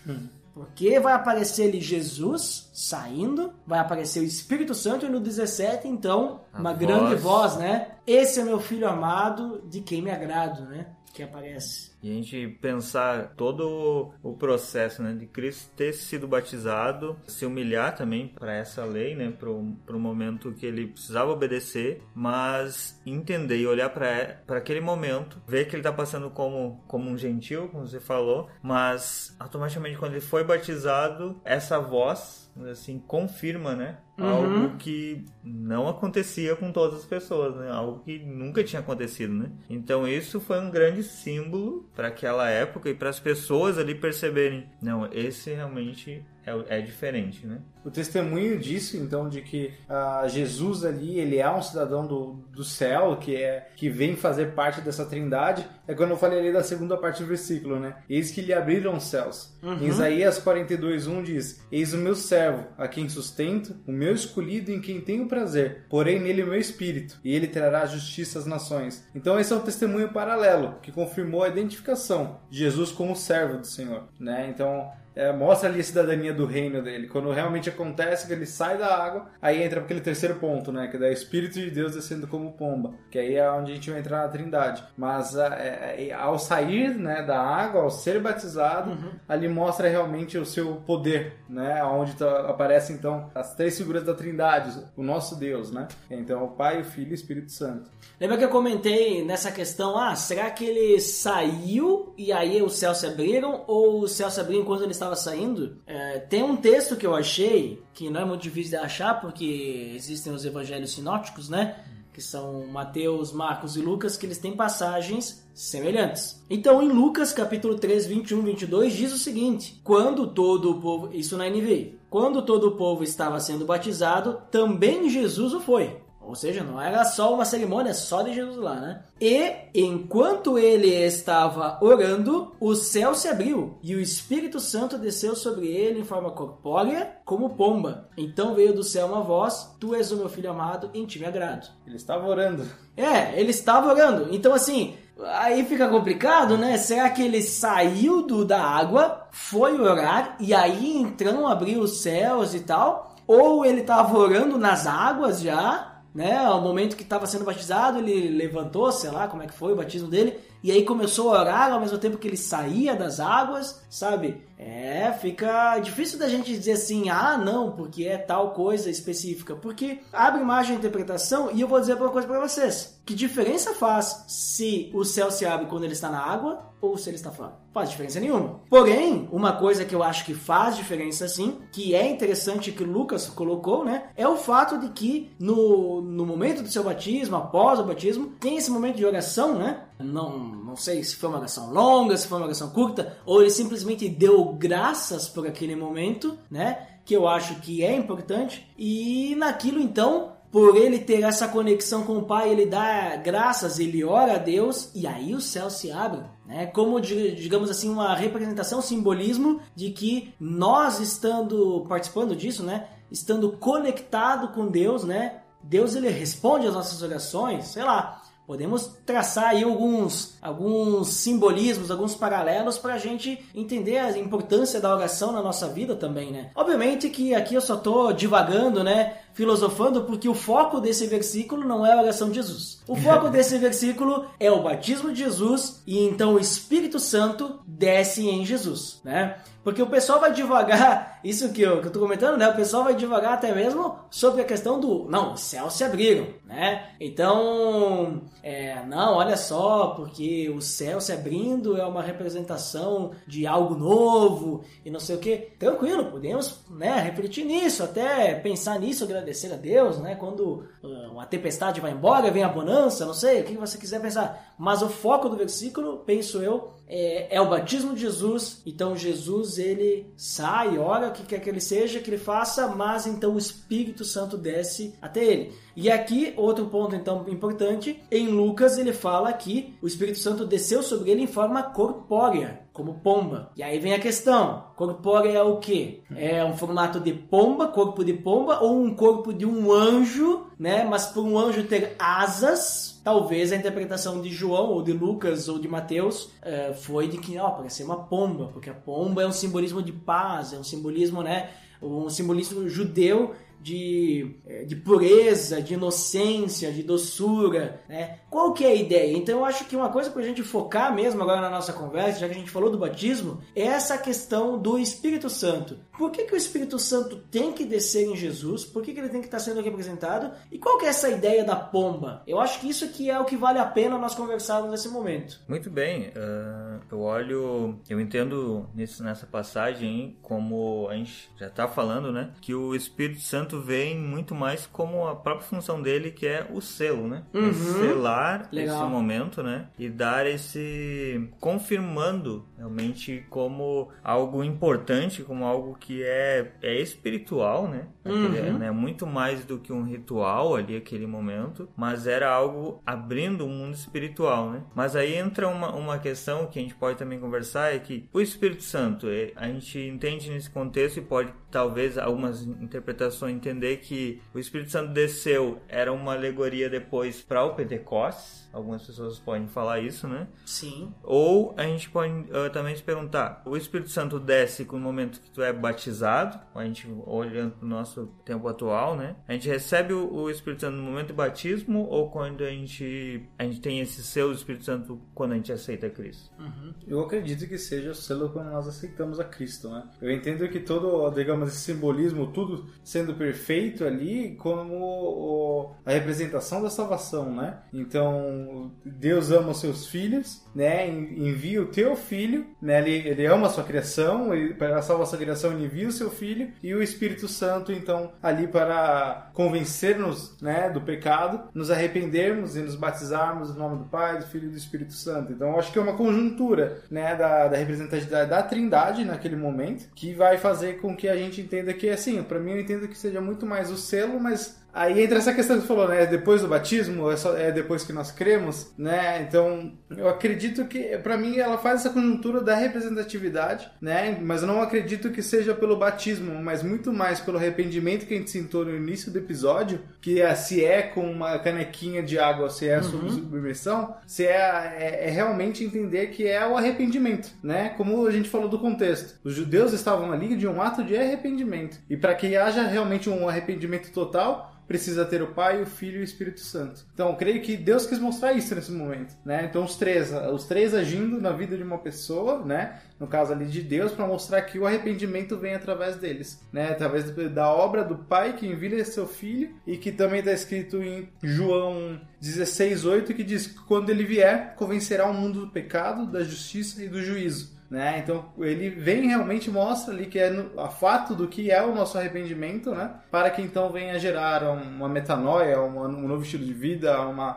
Porque vai aparecer ali Jesus saindo, vai aparecer o Espírito Santo e no 17, então, A uma voz. grande voz, né? Esse é meu filho amado, de quem me agrado, né? Que aparece. E a gente pensar todo o processo, né, de Cristo ter sido batizado, se humilhar também para essa lei, né, para o momento que ele precisava obedecer, mas entender e olhar para aquele momento, ver que ele está passando como, como um gentil, como você falou, mas automaticamente quando ele foi batizado, essa voz, assim, confirma, né, algo que não acontecia com todas as pessoas, né? Algo que nunca tinha acontecido, né? Então isso foi um grande símbolo para aquela época e para as pessoas ali perceberem, não, esse realmente é, é diferente, né? O testemunho disso, então, de que ah, Jesus ali, ele é um cidadão do, do céu, que é que vem fazer parte dessa trindade, é quando eu falei ali da segunda parte do versículo, né? Eis que lhe abriram os céus. Em Isaías 42, 1 diz, Eis o meu servo, a quem sustento, o meu escolhido em quem tenho prazer, porém nele meu espírito, e ele trará justiça às nações. Então esse é um testemunho paralelo, que confirmou a identificação de Jesus como servo do Senhor, né? Então, é, mostra ali a cidadania do reino dele. Quando realmente acontece que ele sai da água, aí entra aquele terceiro ponto, né? Que é o Espírito de Deus descendo como pomba. Que aí é onde a gente vai entrar na trindade. Mas é, é, ao sair né, da água, ao ser batizado, ali mostra realmente o seu poder, né? Onde tá- aparecem então as três figuras da trindade, o nosso Deus, né? Então o Pai, o Filho e o Espírito Santo. Lembra que eu comentei nessa questão, ah, será que ele saiu e aí os céus se abriram ou os céus se abriram enquanto ele estava saindo? É, tem um texto que eu achei, que não é muito difícil de achar, porque existem os evangelhos sinóticos, né? Que são Mateus, Marcos e Lucas, que eles têm passagens semelhantes. Então, em Lucas, capítulo 3, 21, 22, diz o seguinte: Quando todo o povo, isso na NVI, quando todo o povo estava sendo batizado, também Jesus o foi. Ou seja, não era só uma cerimônia só de Jesus lá, né? E enquanto ele estava orando, o céu se abriu e o Espírito Santo desceu sobre ele em forma corpórea, como pomba. Então veio do céu uma voz: Tu és o meu filho amado, em ti me agrado. Ele estava orando. É, ele estava orando. Então, assim, aí fica complicado, né? Será que ele saiu do, da água, foi orar e aí então abriu os céus e tal? Ou ele estava orando nas águas já, né? Ao momento que estava sendo batizado, ele levantou, sei lá como é que foi o batismo dele, e aí começou a orar ao mesmo tempo que ele saía das águas, sabe? É, fica difícil da gente dizer assim, ah, não, porque é tal coisa específica, porque abre margem de interpretação e eu vou dizer uma coisa para vocês. Que diferença faz se o céu se abre quando ele está na água ou se ele está fora? Faz diferença nenhuma. Porém, uma coisa que eu acho que faz diferença sim, que é interessante que Lucas colocou, né, é o fato de que no, no momento do seu batismo, após o batismo, tem esse momento de oração, né? Não, não sei se foi uma oração longa, se foi uma oração curta, ou ele simplesmente deu graças por aquele momento, né? Que eu acho que é importante. E naquilo então, por ele ter essa conexão com o Pai, ele dá graças, ele ora a Deus e aí o céu se abre. Né? Como, di- digamos assim, uma representação, um simbolismo de que nós estando participando disso, né? Estando conectado com Deus, né? Deus ele responde às nossas orações, sei lá. Podemos traçar aí alguns, alguns simbolismos, alguns paralelos para a gente entender a importância da oração na nossa vida também, né? Obviamente que aqui eu só tô divagando, né? Filosofando, porque o foco desse versículo não é a oração de Jesus. O foco desse versículo é o batismo de Jesus e então o Espírito Santo desce em Jesus, né? Porque o pessoal vai devagar, isso que eu, que eu tô comentando, né? O pessoal vai devagar até mesmo sobre a questão do, não, os céus se abriram, né? Então, é, não, olha só, porque o céu se abrindo é uma representação de algo novo e não sei o que. Tranquilo, podemos, né, refletir nisso, até pensar nisso, agradecer a Deus, né? Quando uh, uma tempestade vai embora, vem a bonança, não sei, o que você quiser pensar. Mas o foco do versículo, penso eu, é, é o batismo de Jesus. Então Jesus ele sai, ora o que quer que ele seja, que ele faça, mas então o Espírito Santo desce até ele. E aqui outro ponto então importante, em Lucas ele fala que o Espírito Santo desceu sobre ele em forma corpórea, como pomba. E aí vem a questão, corpórea é o quê? É um formato de pomba, corpo de pomba ou um corpo de um anjo, né? Mas por um anjo ter asas, talvez a interpretação de João, ou de Lucas, ou de Mateus, eh, foi de que, ó, parecia uma pomba, porque a pomba é um simbolismo de paz, é um simbolismo, né, um simbolismo judeu de, eh, de pureza, de inocência, de doçura, né? Qual que é a ideia? Então eu acho que uma coisa pra gente focar mesmo agora na nossa conversa, já que a gente falou do batismo, é essa questão do Espírito Santo. Por que, que o Espírito Santo tem que descer em Jesus? Por que, que ele tem que estar sendo representado? E qual que é essa ideia da pomba? Eu acho que isso aqui é o que vale a pena nós conversarmos nesse momento. Muito bem, ah, eu olho, eu entendo nessa passagem como a gente já está falando, né, que o Espírito Santo vem muito mais como a própria função dele, que é o selo, né, É selar Legal. esse momento, né, e dar esse confirmando realmente como algo importante, como algo que é é espiritual, né, Aquele- Uhum. né, muito mais do que um ritual ali aquele momento, mas era algo abrindo o mundo espiritual, né? Mas aí entra uma, uma questão que a gente pode também conversar é que o Espírito Santo, é, a gente entende nesse contexto e pode talvez algumas interpretações entender que o Espírito Santo desceu era uma alegoria depois para o Pentecostes. Algumas pessoas podem falar isso, né? Sim. Ou a gente pode uh, também se perguntar: o Espírito Santo desce no momento que tu é batizado? A gente olhando para o nosso tempo atual, né? A gente recebe o, o, Espírito Santo no momento do batismo ou quando a gente, a gente tem esse selo do Espírito Santo quando a gente aceita Cristo? Uhum. Eu acredito que seja o selo quando nós aceitamos a Cristo, né? Eu entendo que todo, digamos, esse simbolismo, tudo sendo perfeito ali, como a representação da salvação, né? Então Deus ama os seus filhos, né? Envia o teu filho, né? Ele, ele ama a sua criação, para salvar a sua criação ele envia o seu filho e o Espírito Santo, então, ali para convencer-nos, né, do pecado, nos arrependermos e nos batizarmos no nome do Pai, do Filho e do Espírito Santo. Então, acho que é uma conjuntura, né, da, da representatividade da Trindade naquele momento, que vai fazer com que a gente entenda que, assim, para mim eu entendo que seja muito mais o selo, mas Aí entra essa questão que você falou, né? Depois do batismo, é, só, é depois que nós cremos, né? Então, eu acredito que, para mim, ela faz essa conjuntura da representatividade, né? Mas eu não acredito que seja pelo batismo, mas muito mais pelo arrependimento que a gente sentou no início do episódio, que é, se é com uma canequinha de água, se é uhum. submersão, se é, é, é realmente entender que é o arrependimento, né? Como a gente falou do contexto. Os judeus estavam ali de um ato de arrependimento. E para que haja realmente um arrependimento total, precisa ter o Pai, o Filho e o Espírito Santo. Então, creio que Deus quis mostrar isso nesse momento, né? Então, os três, os três agindo na vida de uma pessoa, né? No caso ali de Deus, para mostrar que o arrependimento vem através deles, né? Através da obra do Pai que envia seu Filho e que também está escrito em João 16:8 que diz que quando ele vier, convencerá o mundo do pecado, da justiça e do juízo. Né? Então ele vem realmente mostra ali que é no, a fato do que é o nosso arrependimento, né? Para que então venha gerar uma metanoia, uma, um novo estilo de vida, uma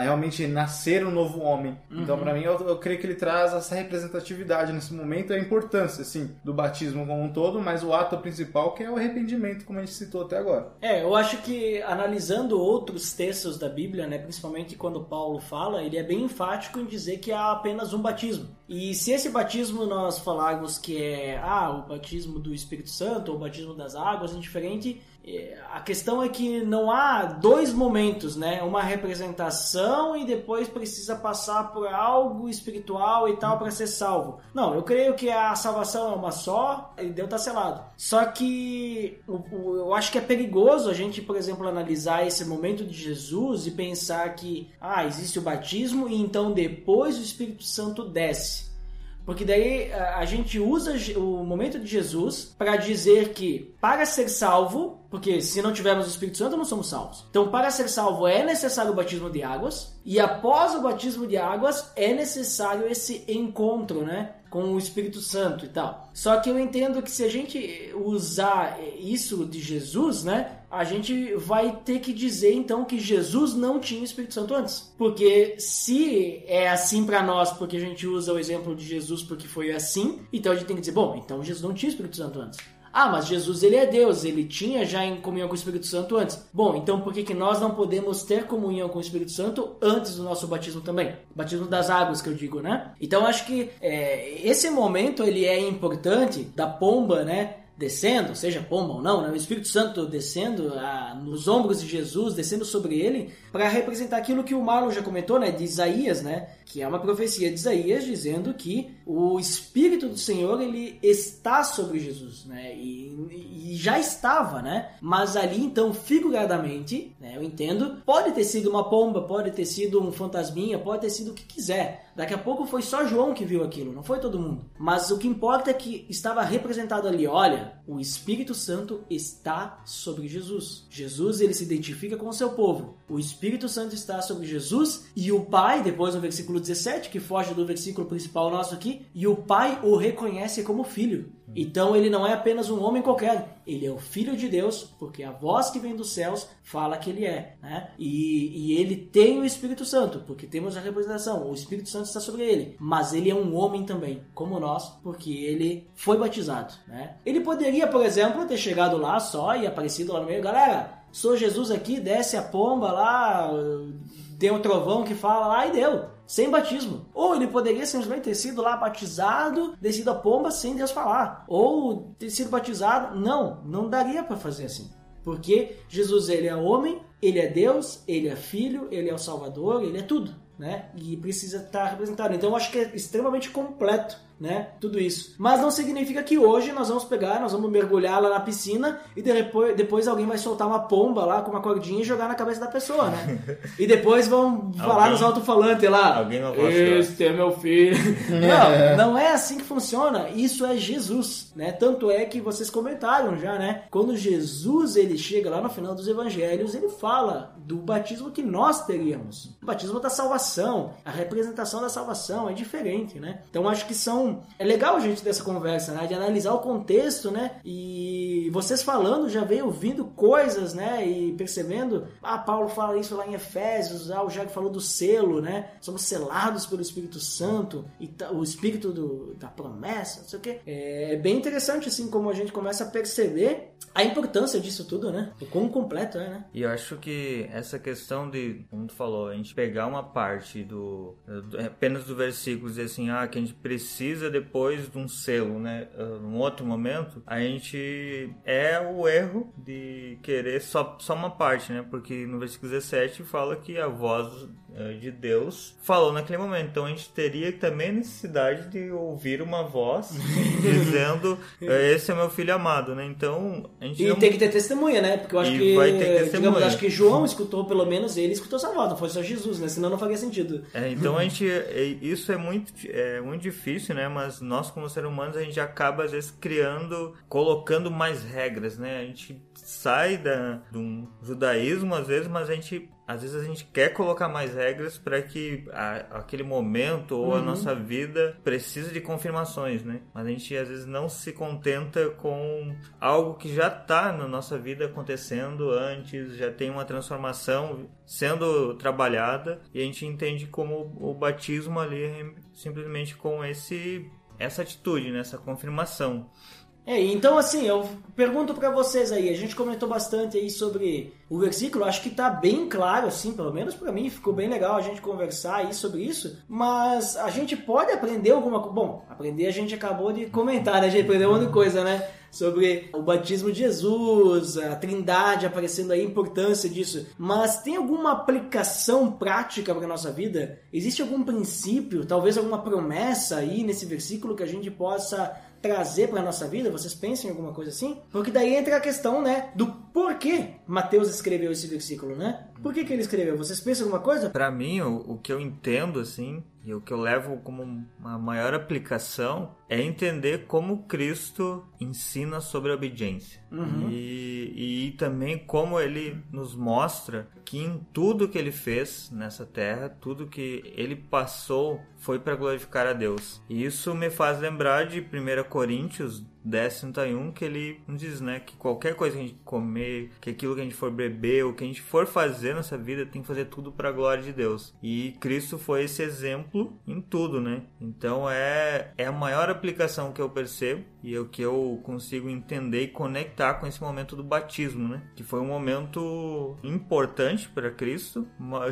realmente nascer um novo homem. Então, uhum. Então para mim eu, eu, creio que ele traz essa representatividade nesse momento, a importância assim do batismo como um todo, mas o ato principal que é o arrependimento, como a gente citou até agora. É, eu acho que analisando outros textos da Bíblia, né, principalmente quando Paulo fala, ele é bem enfático em dizer que há apenas um batismo. E se esse batismo nós falarmos que é ah, o batismo do Espírito Santo ou o batismo das águas, é diferente, é, a questão é que não há dois momentos, né? Uma representação e depois precisa passar por algo espiritual e tal para ser salvo. Não, eu creio que a salvação é uma só e Deus está selado. Só que eu acho que é perigoso a gente, por exemplo, analisar esse momento de Jesus e pensar que ah, existe o batismo e então depois o Espírito Santo desce. Porque daí a gente usa o momento de Jesus para dizer que para ser salvo, porque se não tivermos o Espírito Santo não somos salvos. Então, para ser salvo é necessário o batismo de águas e após o batismo de águas é necessário esse encontro, né? Com o Espírito Santo e tal. Só que eu entendo que se a gente usar isso de Jesus, né, a gente vai ter que dizer então que Jesus não tinha o Espírito Santo antes. Porque se é assim para nós, porque a gente usa o exemplo de Jesus porque foi assim, então a gente tem que dizer, bom, então Jesus não tinha o Espírito Santo antes. Ah, mas Jesus ele é Deus, ele tinha já em comunhão com o Espírito Santo antes. Bom, então por que, que nós não podemos ter comunhão com o Espírito Santo antes do nosso batismo também? Batismo das águas que eu digo, né? Então acho que é, esse momento ele é importante da pomba, né? descendo, seja pomba ou não, né? o Espírito Santo descendo ah, nos ombros de Jesus, descendo sobre ele, para representar aquilo que o Marlon já comentou, né, de Isaías, né, que é uma profecia de Isaías dizendo que o Espírito do Senhor ele está sobre Jesus, né, e, e já estava, né, mas ali então figuradamente, né, eu entendo, pode ter sido uma pomba, pode ter sido um fantasminha, pode ter sido o que quiser. Daqui a pouco foi só João que viu aquilo, não foi todo mundo. Mas o que importa é que estava representado ali, olha, o Espírito Santo está sobre Jesus. Jesus ele se identifica com o seu povo. O Espírito Santo está sobre Jesus e o Pai, depois no versículo 17, que foge do versículo principal nosso aqui, e o Pai o reconhece como filho. Então ele não é apenas um homem qualquer, ele é o Filho de Deus, porque a voz que vem dos céus fala que ele é. Né? E, e ele tem o Espírito Santo, porque temos a representação, o Espírito Santo está sobre ele. Mas ele é um homem também, como nós, porque ele foi batizado. Né? Ele poderia, por exemplo, ter chegado lá só e aparecido lá no meio, galera, sou Jesus aqui, desce a pomba lá, tem um trovão que fala lá e deu sem batismo. Ou ele poderia simplesmente ter sido lá batizado, descido a pomba sem Deus falar. Ou ter sido batizado. Não, não daria para fazer assim. Porque Jesus, ele é homem, ele é Deus, ele é filho, ele é o Salvador, ele é tudo, né? E precisa estar representado. Então eu acho que é extremamente completo né? Tudo isso. Mas não significa que hoje nós vamos pegar, nós vamos mergulhar lá na piscina e depois, depois alguém vai soltar uma pomba lá com uma cordinha e jogar na cabeça da pessoa, né? e depois vão falar nos alto-falantes lá. Alguém não vai Este é meu filho. não, não é assim que funciona. Isso é Jesus, né? Tanto é que vocês comentaram já, né? Quando Jesus ele chega lá no final dos evangelhos, ele fala do batismo que nós teríamos. O batismo da salvação, a representação da salvação é diferente, né? Então acho que são é legal gente ter essa conversa, né? De analisar o contexto, né? E vocês falando já veio ouvindo coisas, né? E percebendo, ah, Paulo fala isso lá em Efésios, ah, o Jair falou do selo, né? Somos selados pelo Espírito Santo e o Espírito do- da promessa, não sei o quê. É bem interessante, assim, como a gente começa a perceber a importância disso tudo, né? O quão completo é, né? E eu acho que essa questão de, como tu falou, a gente pegar uma parte do, do- apenas do versículo e dizer assim, ah, que a gente precisa depois de um selo, né? ah, Num outro momento, a gente é o erro de querer só, só uma parte, né? Porque no versículo 17 fala que a voz de Deus falou naquele momento. Então a gente teria também necessidade de ouvir uma voz dizendo, ah, esse é meu filho amado, né? Então a gente E não... tem que ter testemunha, né? Porque eu acho E que, vai ter digamos, acho que João escutou pelo menos ele escutou essa voz, não foi só Jesus, né? Senão não faria sentido. É, então a gente, é, isso é muito, é muito difícil, né? Mas nós como seres humanos a gente acaba às vezes criando, colocando mais regras, né? A gente sai da, de um judaísmo às vezes, mas a gente às vezes a gente quer colocar mais regras para que a- aquele momento ou a nossa vida precise de confirmações, né? Mas a gente às vezes não se contenta com algo que já está na nossa vida acontecendo antes, já tem uma transformação sendo trabalhada e a gente entende como o batismo ali é simplesmente com esse essa atitude, né? essa confirmação. É, então assim, eu pergunto pra vocês aí, a gente comentou bastante aí sobre o versículo, acho que tá bem claro assim, pelo menos pra mim, ficou bem legal a gente conversar aí sobre isso, mas a gente pode aprender alguma coisa, bom, aprender a gente acabou de comentar, né, a gente aprendeu um de coisa, né, sobre o batismo de Jesus, a trindade aparecendo aí, a importância disso, mas tem alguma aplicação prática pra nossa vida? Existe algum princípio, talvez alguma promessa aí nesse versículo que a gente possa trazer para nossa vida? Vocês pensam em alguma coisa assim? Porque daí entra a questão, né, do porquê Mateus escreveu esse versículo, né? Por que, que ele escreveu? Vocês pensam alguma coisa? Para mim, o, o que eu entendo assim, e o que eu levo como uma maior aplicação é entender como Cristo ensina sobre a obediência. E, e também como ele nos mostra que em tudo que ele fez nessa terra, tudo que ele passou foi para glorificar a Deus. E isso me faz lembrar de 1 Coríntios 10, 31, que ele diz, né, que qualquer coisa que a gente comer, que aquilo que a gente for beber, o que a gente for fazer nessa vida, tem que fazer tudo para a glória de Deus. E Cristo foi esse exemplo em tudo, né? Então é, é a maior aplicação que eu percebo e é o que eu consigo entender e conectar com esse momento do batismo, né? Que foi um momento importante para Cristo,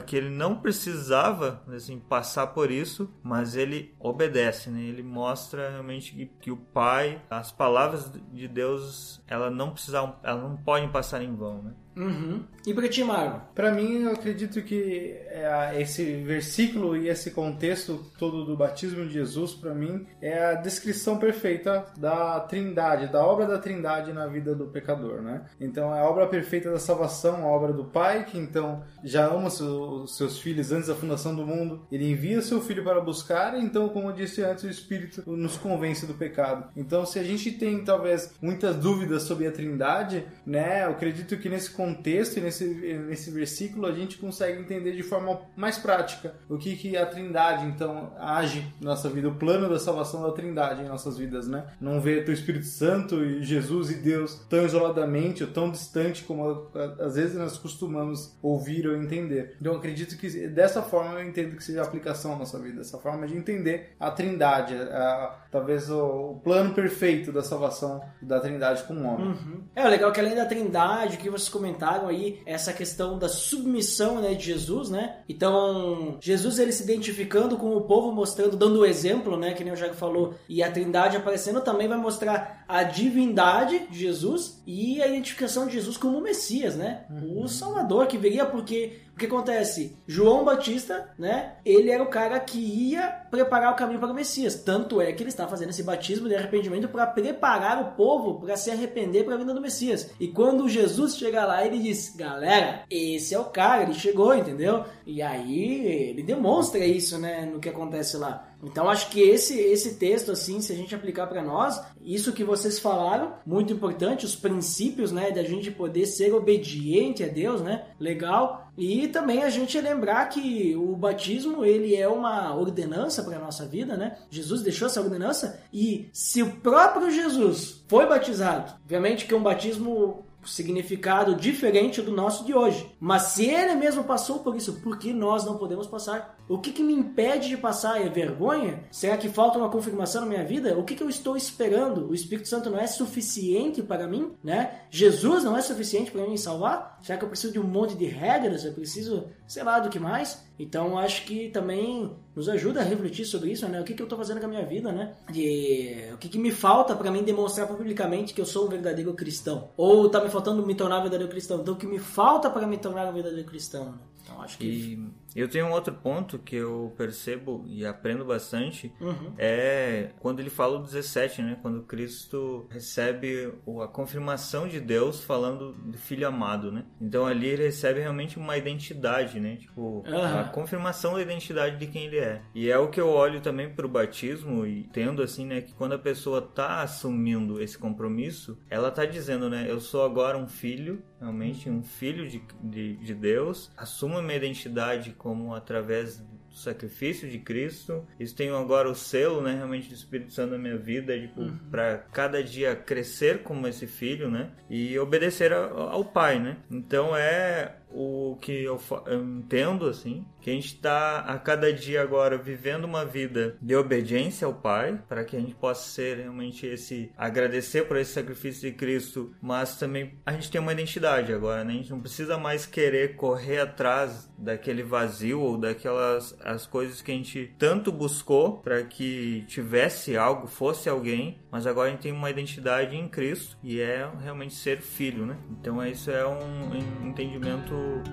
que ele não precisava, assim, passar por isso, mas ele obedece, né? Ele mostra realmente que, que o Pai, as palavras de Deus, ela não precisavam, elas não podem passar em vão, né? Uhum. E pra ti, Marlon? Para mim, eu acredito que é, esse versículo e esse contexto todo do batismo de Jesus, para mim, é a descrição perfeita da Trindade, da obra da Trindade na vida do pecador, né? Então, é a obra perfeita da salvação, a obra do Pai, que então já ama os seus filhos antes da fundação do mundo. Ele envia seu filho para buscar, então, como eu disse antes, o Espírito nos convence do pecado. Então, se a gente tem talvez muitas dúvidas sobre a Trindade, né? Eu acredito que nesse contexto e nesse, nesse versículo a gente consegue entender de forma mais prática o que, que a Trindade então age na nossa vida, o plano da salvação da Trindade em nossas vidas, né? Não ver o Espírito Santo e Jesus e Deus tão isoladamente ou tão distante como às vezes nós costumamos ouvir ou entender. Então acredito que dessa forma eu entendo que seja a aplicação à nossa vida, essa forma de entender a Trindade, a- talvez o, o plano perfeito da salvação da Trindade com o homem. É, o legal é que além da trindade, que vocês comentaram comentaram aí essa questão da submissão né, de Jesus, né? Então, Jesus ele se identificando com o povo, mostrando, dando o exemplo, né? Que nem o Jago falou, e a Trindade aparecendo também vai mostrar a divindade de Jesus e a identificação de Jesus como o Messias, né? O Salvador que viria porque o que acontece? João Batista, né? Ele era o cara que ia preparar o caminho para o Messias. Tanto é que ele está fazendo esse batismo de arrependimento para preparar o povo para se arrepender para a vinda do Messias. E quando Jesus chega lá, ele diz: Galera, esse é o cara, ele chegou, entendeu? E aí ele demonstra isso, né? No que acontece lá. Então acho que esse esse texto assim, se a gente aplicar para nós, isso que vocês falaram, muito importante, os princípios, né, da gente poder ser obediente a Deus, né? Legal. E também a gente lembrar que o batismo, ele é uma ordenança para nossa vida, né? Jesus deixou essa ordenança e se o próprio Jesus foi batizado, obviamente que um batismo significado diferente do nosso de hoje. Mas se ele mesmo passou por isso, por que nós não podemos passar? O que, que me impede de passar? É vergonha? Será que falta uma confirmação na minha vida? O que, que eu estou esperando? O Espírito Santo não é suficiente para mim? Né? Jesus não é suficiente para me salvar? Será que eu preciso de um monte de regras? Eu preciso, sei lá, do que mais? Então acho que também nos ajuda a refletir sobre isso, né? O que, que eu estou fazendo com a minha vida, né? De, o que, que me falta para mim demonstrar publicamente que eu sou um verdadeiro cristão? Ou está me faltando me tornar um verdadeiro cristão? Então o que me falta para me tornar um verdadeiro cristão? Né? Então acho que E eu tenho um outro ponto que eu percebo e aprendo bastante Uhum. é quando ele fala o 17, né? Quando Cristo recebe a confirmação de Deus falando do filho amado, né? Então ali ele recebe realmente uma identidade, né? Tipo, Aham. a confirmação da identidade de quem ele é. E é o que eu olho também pro batismo e tendo assim, né, que quando a pessoa tá assumindo esse compromisso, ela tá dizendo, né, eu sou agora um filho, realmente um filho de, de, de Deus, assumo a minha identidade como através do sacrifício de Cristo. Isso tem agora o selo, né, realmente do Espírito Santo na minha vida, tipo, para cada dia crescer como esse filho, né, e obedecer ao, ao Pai, né. Então é o que eu, eu entendo assim, que a gente está a cada dia agora vivendo uma vida de obediência ao Pai, para que a gente possa ser realmente esse agradecer por esse sacrifício de Cristo, mas também a gente tem uma identidade agora, né? A gente não precisa mais querer correr atrás daquele vazio ou daquelas as coisas que a gente tanto buscou para que tivesse algo, fosse alguém, mas agora a gente tem uma identidade em Cristo e é realmente ser filho, né? Então isso é um um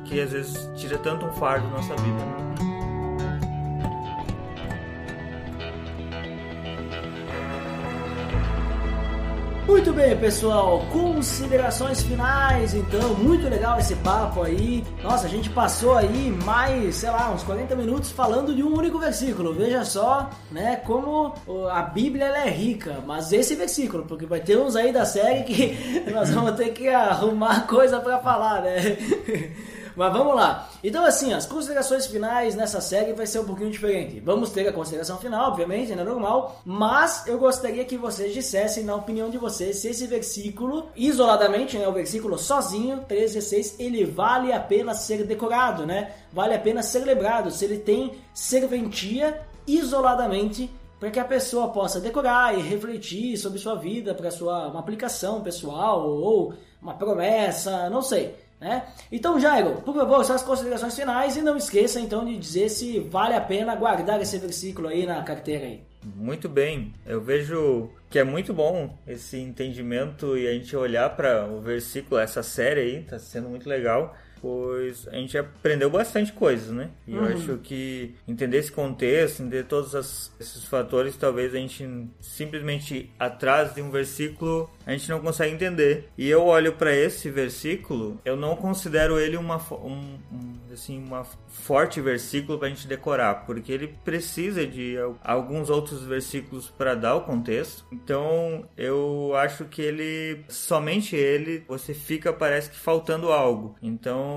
que às vezes tira tanto um fardo da nossa vida. Né? Muito bem, pessoal. Considerações finais, então. Muito legal esse papo aí. Nossa, a gente passou aí mais, sei lá, uns 40 minutos falando de um único versículo. Veja só, né, como a Bíblia é rica. Mas esse versículo, porque vai ter uns aí da série que nós vamos ter que arrumar coisa pra falar, né? Mas vamos lá. Então, assim, as considerações finais nessa série vai ser um pouquinho diferente. Vamos ter a consideração final, obviamente, é normal. Mas eu gostaria que vocês dissessem, na opinião de vocês, se esse versículo, isoladamente, né, o versículo sozinho, 13,16, ele vale a pena ser decorado, né? Vale a pena ser lembrado, se ele tem serventia isoladamente para que a pessoa possa decorar e refletir sobre sua vida, para sua uma aplicação pessoal ou uma promessa, não sei. Né? Então, Jairo, por favor, suas considerações finais e não esqueça então de dizer se vale a pena guardar esse versículo aí na carteira aí. Muito bem, eu vejo que é muito bom esse entendimento e a gente olhar para o versículo, essa série aí, tá sendo muito legal, pois a gente aprendeu bastante coisas, né? E eu acho que entender esse contexto, entender todos as- esses fatores, talvez a gente simplesmente atrás de um versículo a gente não consegue entender. E eu olho para esse versículo, eu não considero ele uma um, assim uma forte versículo para a gente decorar, porque ele precisa de al- alguns outros versículos para dar o contexto. Então eu acho que ele somente ele você fica parece que faltando algo. Então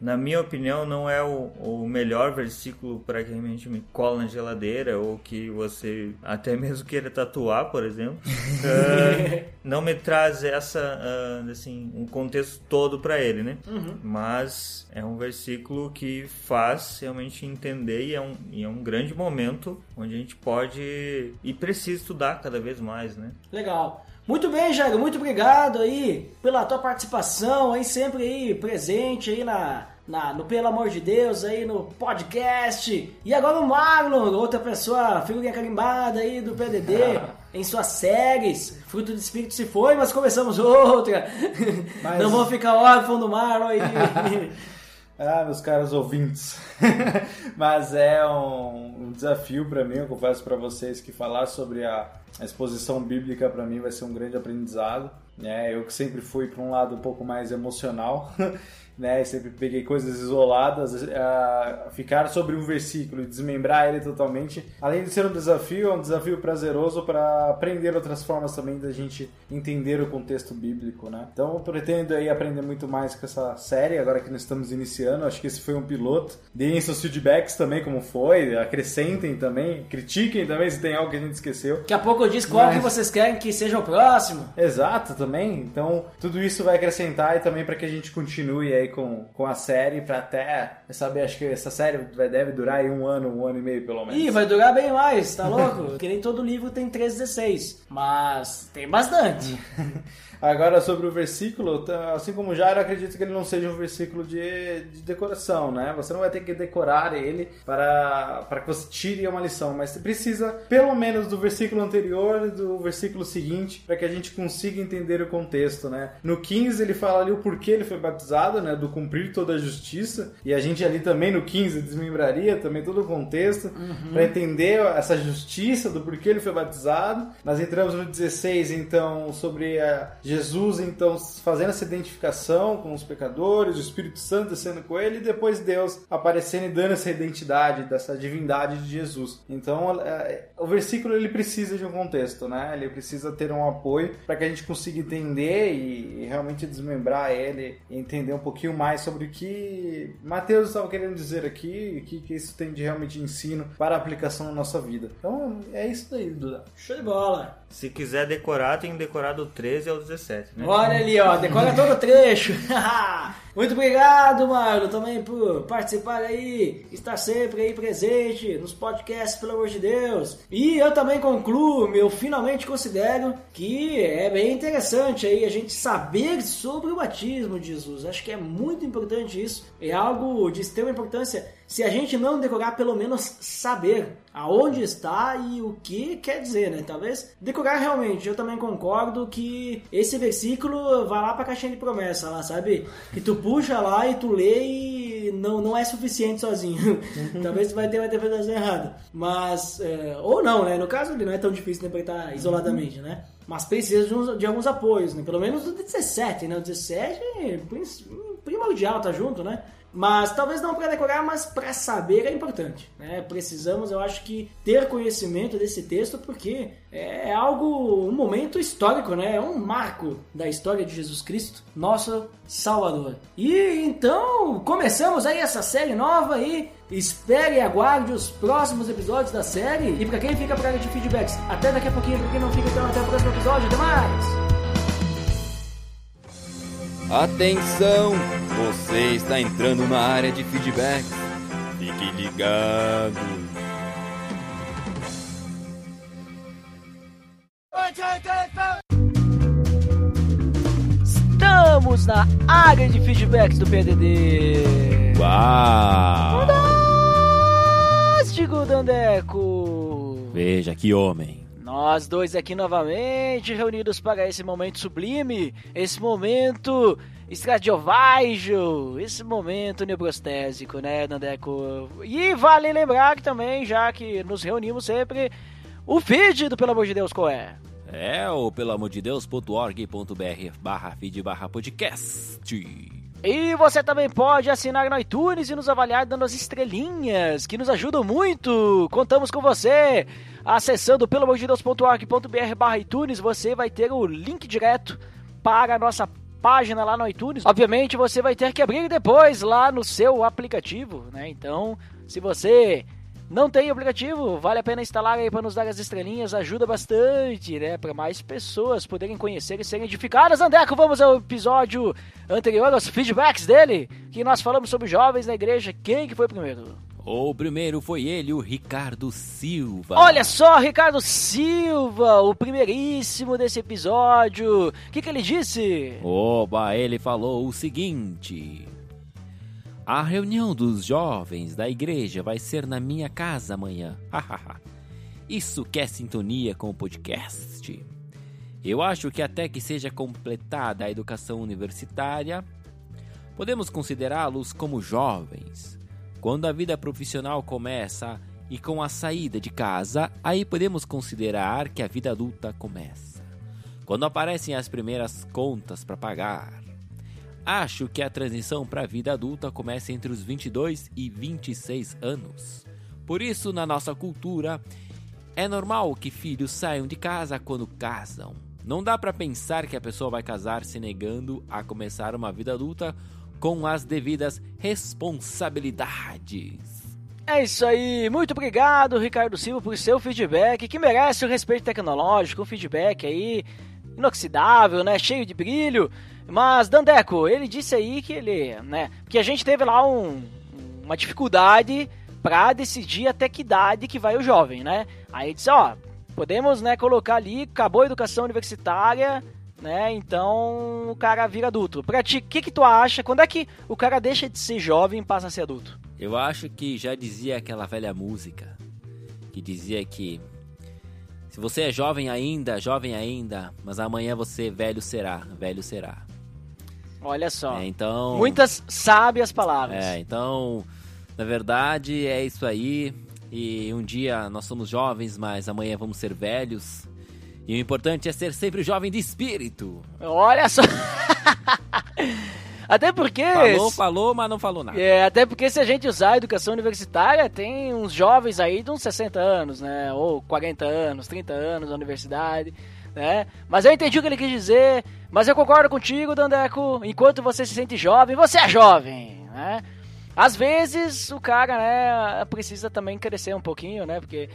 na minha opinião não é o, o melhor versículo para que a gente me cola na geladeira ou que você até mesmo queira tatuar, por exemplo. Ah, não me traz essa ah, assim um contexto todo para ele, né? Mas é um versículo que faz realmente entender e é, um, e é um grande momento onde a gente pode e precisa estudar cada vez mais, né? Legal. Muito bem, Jairo, muito obrigado aí pela tua participação aí, sempre aí presente aí na, na, no Pelo Amor de Deus aí no podcast. E agora o Marlon, outra pessoa, figurinha carimbada aí do PDD, em suas séries. Fruto do Espírito se foi, mas começamos outra. Mas- Não vou ficar órfão do Marlon aí. Ah, meus caros ouvintes. Mas é um, um desafio para mim, eu confesso para vocês que falar sobre a, a exposição bíblica para mim vai ser um grande aprendizado. Né? Eu que sempre fui para um lado um pouco mais emocional, né? sempre peguei coisas isoladas, ah, ficar sobre um versículo e desmembrar ele totalmente, além de ser um desafio, é um desafio prazeroso para aprender outras formas também da gente entender o contexto bíblico, né? Então eu pretendo aí aprender muito mais com essa série, agora que nós estamos iniciando, acho que esse foi um piloto. Deem seus feedbacks também como foi, acrescentem também, critiquem também se tem algo que a gente esqueceu. Daqui a pouco eu disse qual Mas- que vocês querem que seja o próximo. Exato, também. Então, tudo isso vai acrescentar e também para que a gente continue aí com, com a série, para até saber, acho que essa série deve durar aí um ano, um ano e meio pelo menos. Ih, vai durar bem mais, tá louco? que nem todo livro tem 13, 16. Mas tem bastante. Agora, sobre o versículo, tá, assim como já, eu acredito que ele não seja um versículo de, de decoração, né? Você não vai ter que decorar ele para, para que você tire uma lição, mas você precisa, pelo menos, do versículo anterior e do versículo seguinte, para que a gente consiga entender o contexto, né? No 15, ele fala ali o porquê ele foi batizado, né? Do cumprir toda a justiça, e a gente ali também no 15 desmembraria também todo o contexto, para entender essa justiça do porquê ele foi batizado. Nós entramos no 16, então, sobre a Jesus, então, fazendo essa identificação com os pecadores, o Espírito Santo descendo com ele, e depois Deus aparecendo e dando essa identidade, dessa divindade de Jesus. Então, é, o versículo ele precisa de um contexto, né? Ele precisa ter um apoio para que a gente consiga entender e, realmente desmembrar ele e entender um pouquinho mais sobre o que Mateus estava querendo dizer aqui e o que, que isso tem de realmente ensino para a aplicação na nossa vida. Então, é isso daí, Duda. Show de bola. Se quiser decorar, tem que decorar do 13 ao 17, né? Olha ali, ó, decora todo o trecho. Muito obrigado, Marlon, também por participar aí, estar sempre aí presente nos podcasts, pelo amor de Deus. E eu também concluo, eu finalmente considero que é bem interessante aí a gente saber sobre o batismo de Jesus. Acho que é muito importante isso. É algo de extrema importância. Se a gente não decorar, pelo menos saber aonde está e o que quer dizer, né? Talvez decorar realmente. Eu também concordo que esse versículo vai lá pra caixinha de promessa lá, sabe? Que tu puxa lá e tu lê e não, não é suficiente sozinho. Talvez tu vai ter uma interpretação errada. Mas, é, ou não, né? No caso, ele não é tão difícil de interpretar isoladamente, né? Mas precisa de, uns- de alguns apoios, né? Pelo menos o 17, né? O 17 é prin- primordial, tá junto, né? Mas talvez não para decorar, mas para saber é importante. Né? Precisamos, eu acho que, ter conhecimento desse texto, porque é algo, um momento histórico, né? É um marco da história de Jesus Cristo, nosso Salvador. E então, começamos aí essa série nova aí. Espere e aguarde os próximos episódios da série. E para quem fica para de feedbacks, até daqui a pouquinho. Para quem não fica, então até o próximo episódio. Até mais! Atenção! Você está entrando na área de feedback. Fique ligado. Estamos na área de feedbacks do PDD. Uau! Fantástico, Dandeco! Veja que homem. Nós dois aqui novamente reunidos para esse momento sublime, esse momento estradiovaigio, esse momento neurostésico, né, Dandeco? E vale lembrar que também, já que nos reunimos sempre, o feed do Pelo Amor de Deus qual é? É o pelamordedeus.org.br barra feed barra podcast. E você também pode assinar no iTunes e nos avaliar dando as estrelinhas, que nos ajudam muito. Contamos com você. Acessando pelamordedeus.org.br barra iTunes, você vai ter o link direto para a nossa página lá no iTunes. Obviamente, você vai ter que abrir depois lá no seu aplicativo, né? Então, se você não tem aplicativo, vale a pena instalar aí para nos dar as estrelinhas, ajuda bastante, né? Para mais pessoas poderem conhecer e serem edificadas. Andeco, vamos ao episódio anterior, aos feedbacks dele, que nós falamos sobre jovens na igreja. Quem que foi primeiro? O primeiro foi ele, o Ricardo Silva. Olha só, Ricardo Silva, o primeiríssimo desse episódio. O que, que ele disse? Oba, ele falou o seguinte: A reunião dos jovens da igreja vai ser na minha casa amanhã. Isso que é sintonia com o podcast. Eu acho que até que seja completada a educação universitária, podemos considerá-los como jovens. Quando a vida profissional começa e com a saída de casa, aí podemos considerar que a vida adulta começa. Quando aparecem as primeiras contas para pagar. Acho que a transição para a vida adulta começa entre os 22 e 26 anos. Por isso, na nossa cultura, é normal que filhos saiam de casa quando casam. Não dá para pensar que a pessoa vai casar se negando a começar uma vida adulta com as devidas responsabilidades. É isso aí, muito obrigado, Ricardo Silva, por seu feedback, que merece o respeito tecnológico, um feedback aí inoxidável, né, cheio de brilho. Mas Dandeco, ele disse aí que ele, né, que a gente teve lá um, uma dificuldade para decidir até que idade que vai o jovem, né? Aí disse, ó, podemos, né, colocar ali, acabou a educação universitária, né? Então o cara vira adulto. Pra ti, o que, que tu acha? Quando é que o cara deixa de ser jovem e passa a ser adulto? Eu acho que já dizia aquela velha música que dizia que se você é jovem ainda, jovem ainda, mas amanhã você velho será, velho será. Olha só. É, então, Muitas sábias palavras. é, então, na verdade é isso aí. E um dia nós somos jovens, mas amanhã vamos ser velhos. E o importante é ser sempre jovem de espírito. Olha só. até porque. Falou, falou, mas não falou nada. É, até porque se a gente usar a educação universitária, tem uns jovens aí de uns 60 anos, né? Ou 40 anos, 30 anos na universidade, né? Mas eu entendi o que ele quis dizer, mas eu concordo contigo, Dandeco. Enquanto você se sente jovem, você é jovem, né? Às vezes o cara, né, precisa também crescer um pouquinho, né? Porque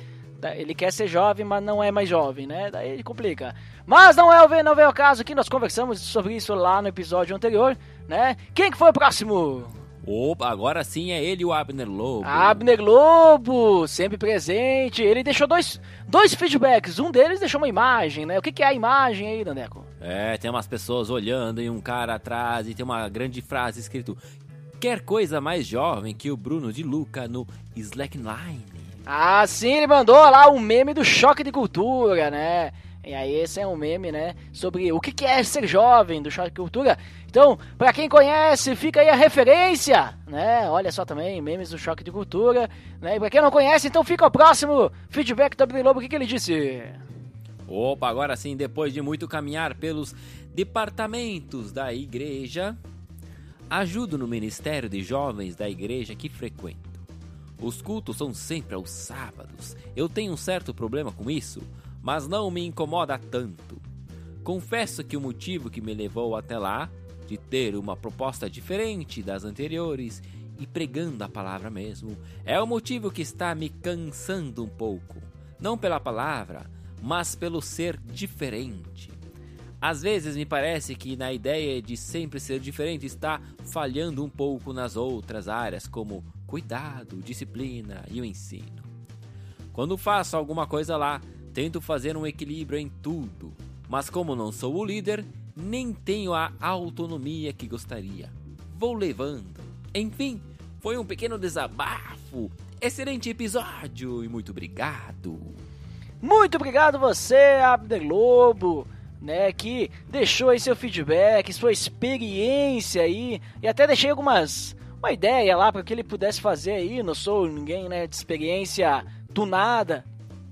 ele quer ser jovem, mas não é mais jovem, né? Daí ele complica. Mas não é o não é o caso que nós conversamos sobre isso lá no episódio anterior, né? Quem que foi o próximo? Opa, agora sim é ele o Abner Lobo. Abner Lobo, sempre presente. Ele deixou dois, dois feedbacks. Um deles deixou uma imagem, né? O que, que é a imagem aí, Dandeco? É, tem umas pessoas olhando e um cara atrás e tem uma grande frase escrito Quer coisa mais jovem que o Bruno de Luca no Slackline. Ah, sim, ele mandou lá um meme do choque de cultura, né? E aí esse é um meme, né, sobre o que é ser jovem do choque de cultura. Então, pra quem conhece, fica aí a referência, né? Olha só também, memes do choque de cultura, né? E pra quem não conhece, então fica o próximo feedback do Abner Lobo, o que que ele disse? Opa, agora sim, depois de muito caminhar pelos departamentos da igreja, ajudo no ministério de jovens da igreja que frequento. Os cultos são sempre aos sábados. Eu tenho um certo problema com isso, mas não me incomoda tanto. Confesso que o motivo que me levou até lá, de ter uma proposta diferente das anteriores e pregando a palavra mesmo, é o motivo que está me cansando um pouco. Não pela palavra, mas pelo ser diferente. Às vezes me parece que na ideia de sempre ser diferente está falhando um pouco nas outras áreas, como cuidado, disciplina e o ensino. Quando faço alguma coisa lá, tento fazer um equilíbrio em tudo, mas como não sou o líder, nem tenho a autonomia que gostaria. Vou levando. Enfim, foi um pequeno desabafo. Excelente episódio e muito obrigado. Muito obrigado você, Abner Lobo, né, que deixou aí seu feedback, sua experiência aí, e até deixei algumas uma ideia lá para que ele pudesse fazer aí. Não sou ninguém, né, de experiência tunada,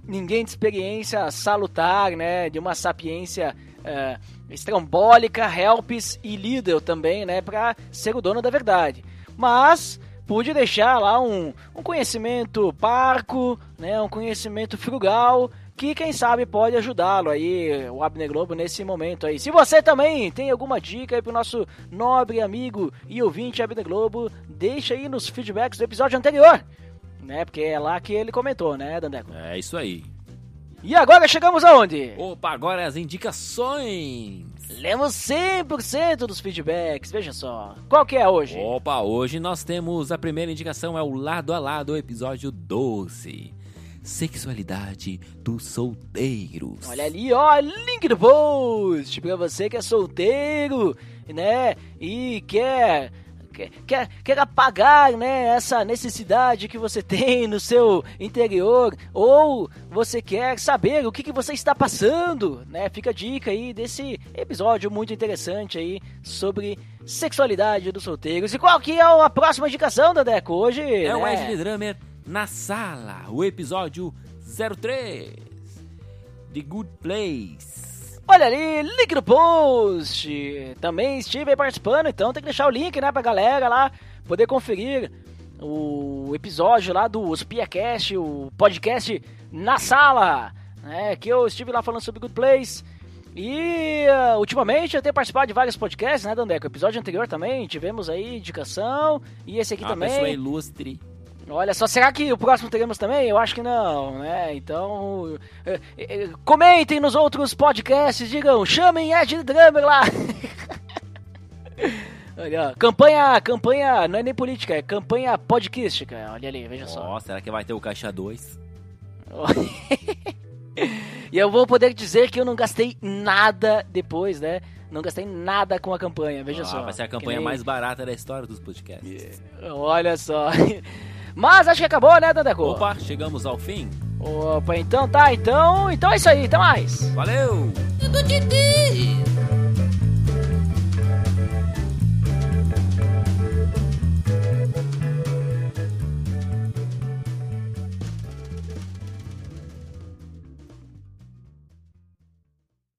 ninguém de experiência salutar, né, de uma sapiência é, estrambólica, helps e líder também, né, para ser o dono da verdade. Mas pude deixar lá um, um conhecimento parco, né, um conhecimento frugal que quem sabe pode ajudá-lo aí, o Abner Globo, nesse momento aí. Se você também tem alguma dica aí pro nosso nobre amigo e ouvinte Abner Globo, deixa aí nos feedbacks do episódio anterior, né? Porque é lá que ele comentou, né, Dandeco? É isso aí. E agora chegamos aonde? Opa, agora as indicações. Lemos 100% dos feedbacks, veja só. Qual que é hoje? Opa, hoje nós temos a primeira indicação, é o Lado a Lado, episódio 12. Sexualidade dos solteiros. Olha ali, ó, link do post pra você que é solteiro, né? E quer quer, quer, apagar né, essa necessidade que você tem no seu interior, ou você quer saber o que, que você está passando, né? Fica a dica aí desse episódio muito interessante aí sobre sexualidade dos solteiros. E qual que é a próxima indicação, Dadeco? Hoje. É o né? Wesley Drummer na sala, o episódio 03. The Good Place. Olha ali, link no post. Também estive aí participando, então tem que deixar o link, né, pra galera lá poder conferir o episódio lá do SpiaCast, o podcast na sala, né, que eu estive lá falando sobre Good Place. E uh, ultimamente eu tenho participado de vários podcasts, né, Dandeco? O episódio anterior também tivemos aí indicação, e esse aqui Uma também. pessoa ilustre. Olha só, será que o próximo teremos também? Eu acho que não, né? Então, é, é, comentem nos outros podcasts, digam, chamem Ed Drummer lá. Olha, campanha, campanha, não é nem política, é campanha podcastica. Olha ali, veja só. Ó, será que vai ter o Caixa 2? e eu vou poder dizer que eu não gastei nada depois, né? Não gastei nada com a campanha, veja Ah, só. vai ser a campanha nem- mais barata da história dos podcasts. Olha só. Mas acho que acabou, né, Dandeco? Opa, chegamos ao fim. Opa, então tá, então, então é isso aí, até mais. Valeu! Medo de Deus.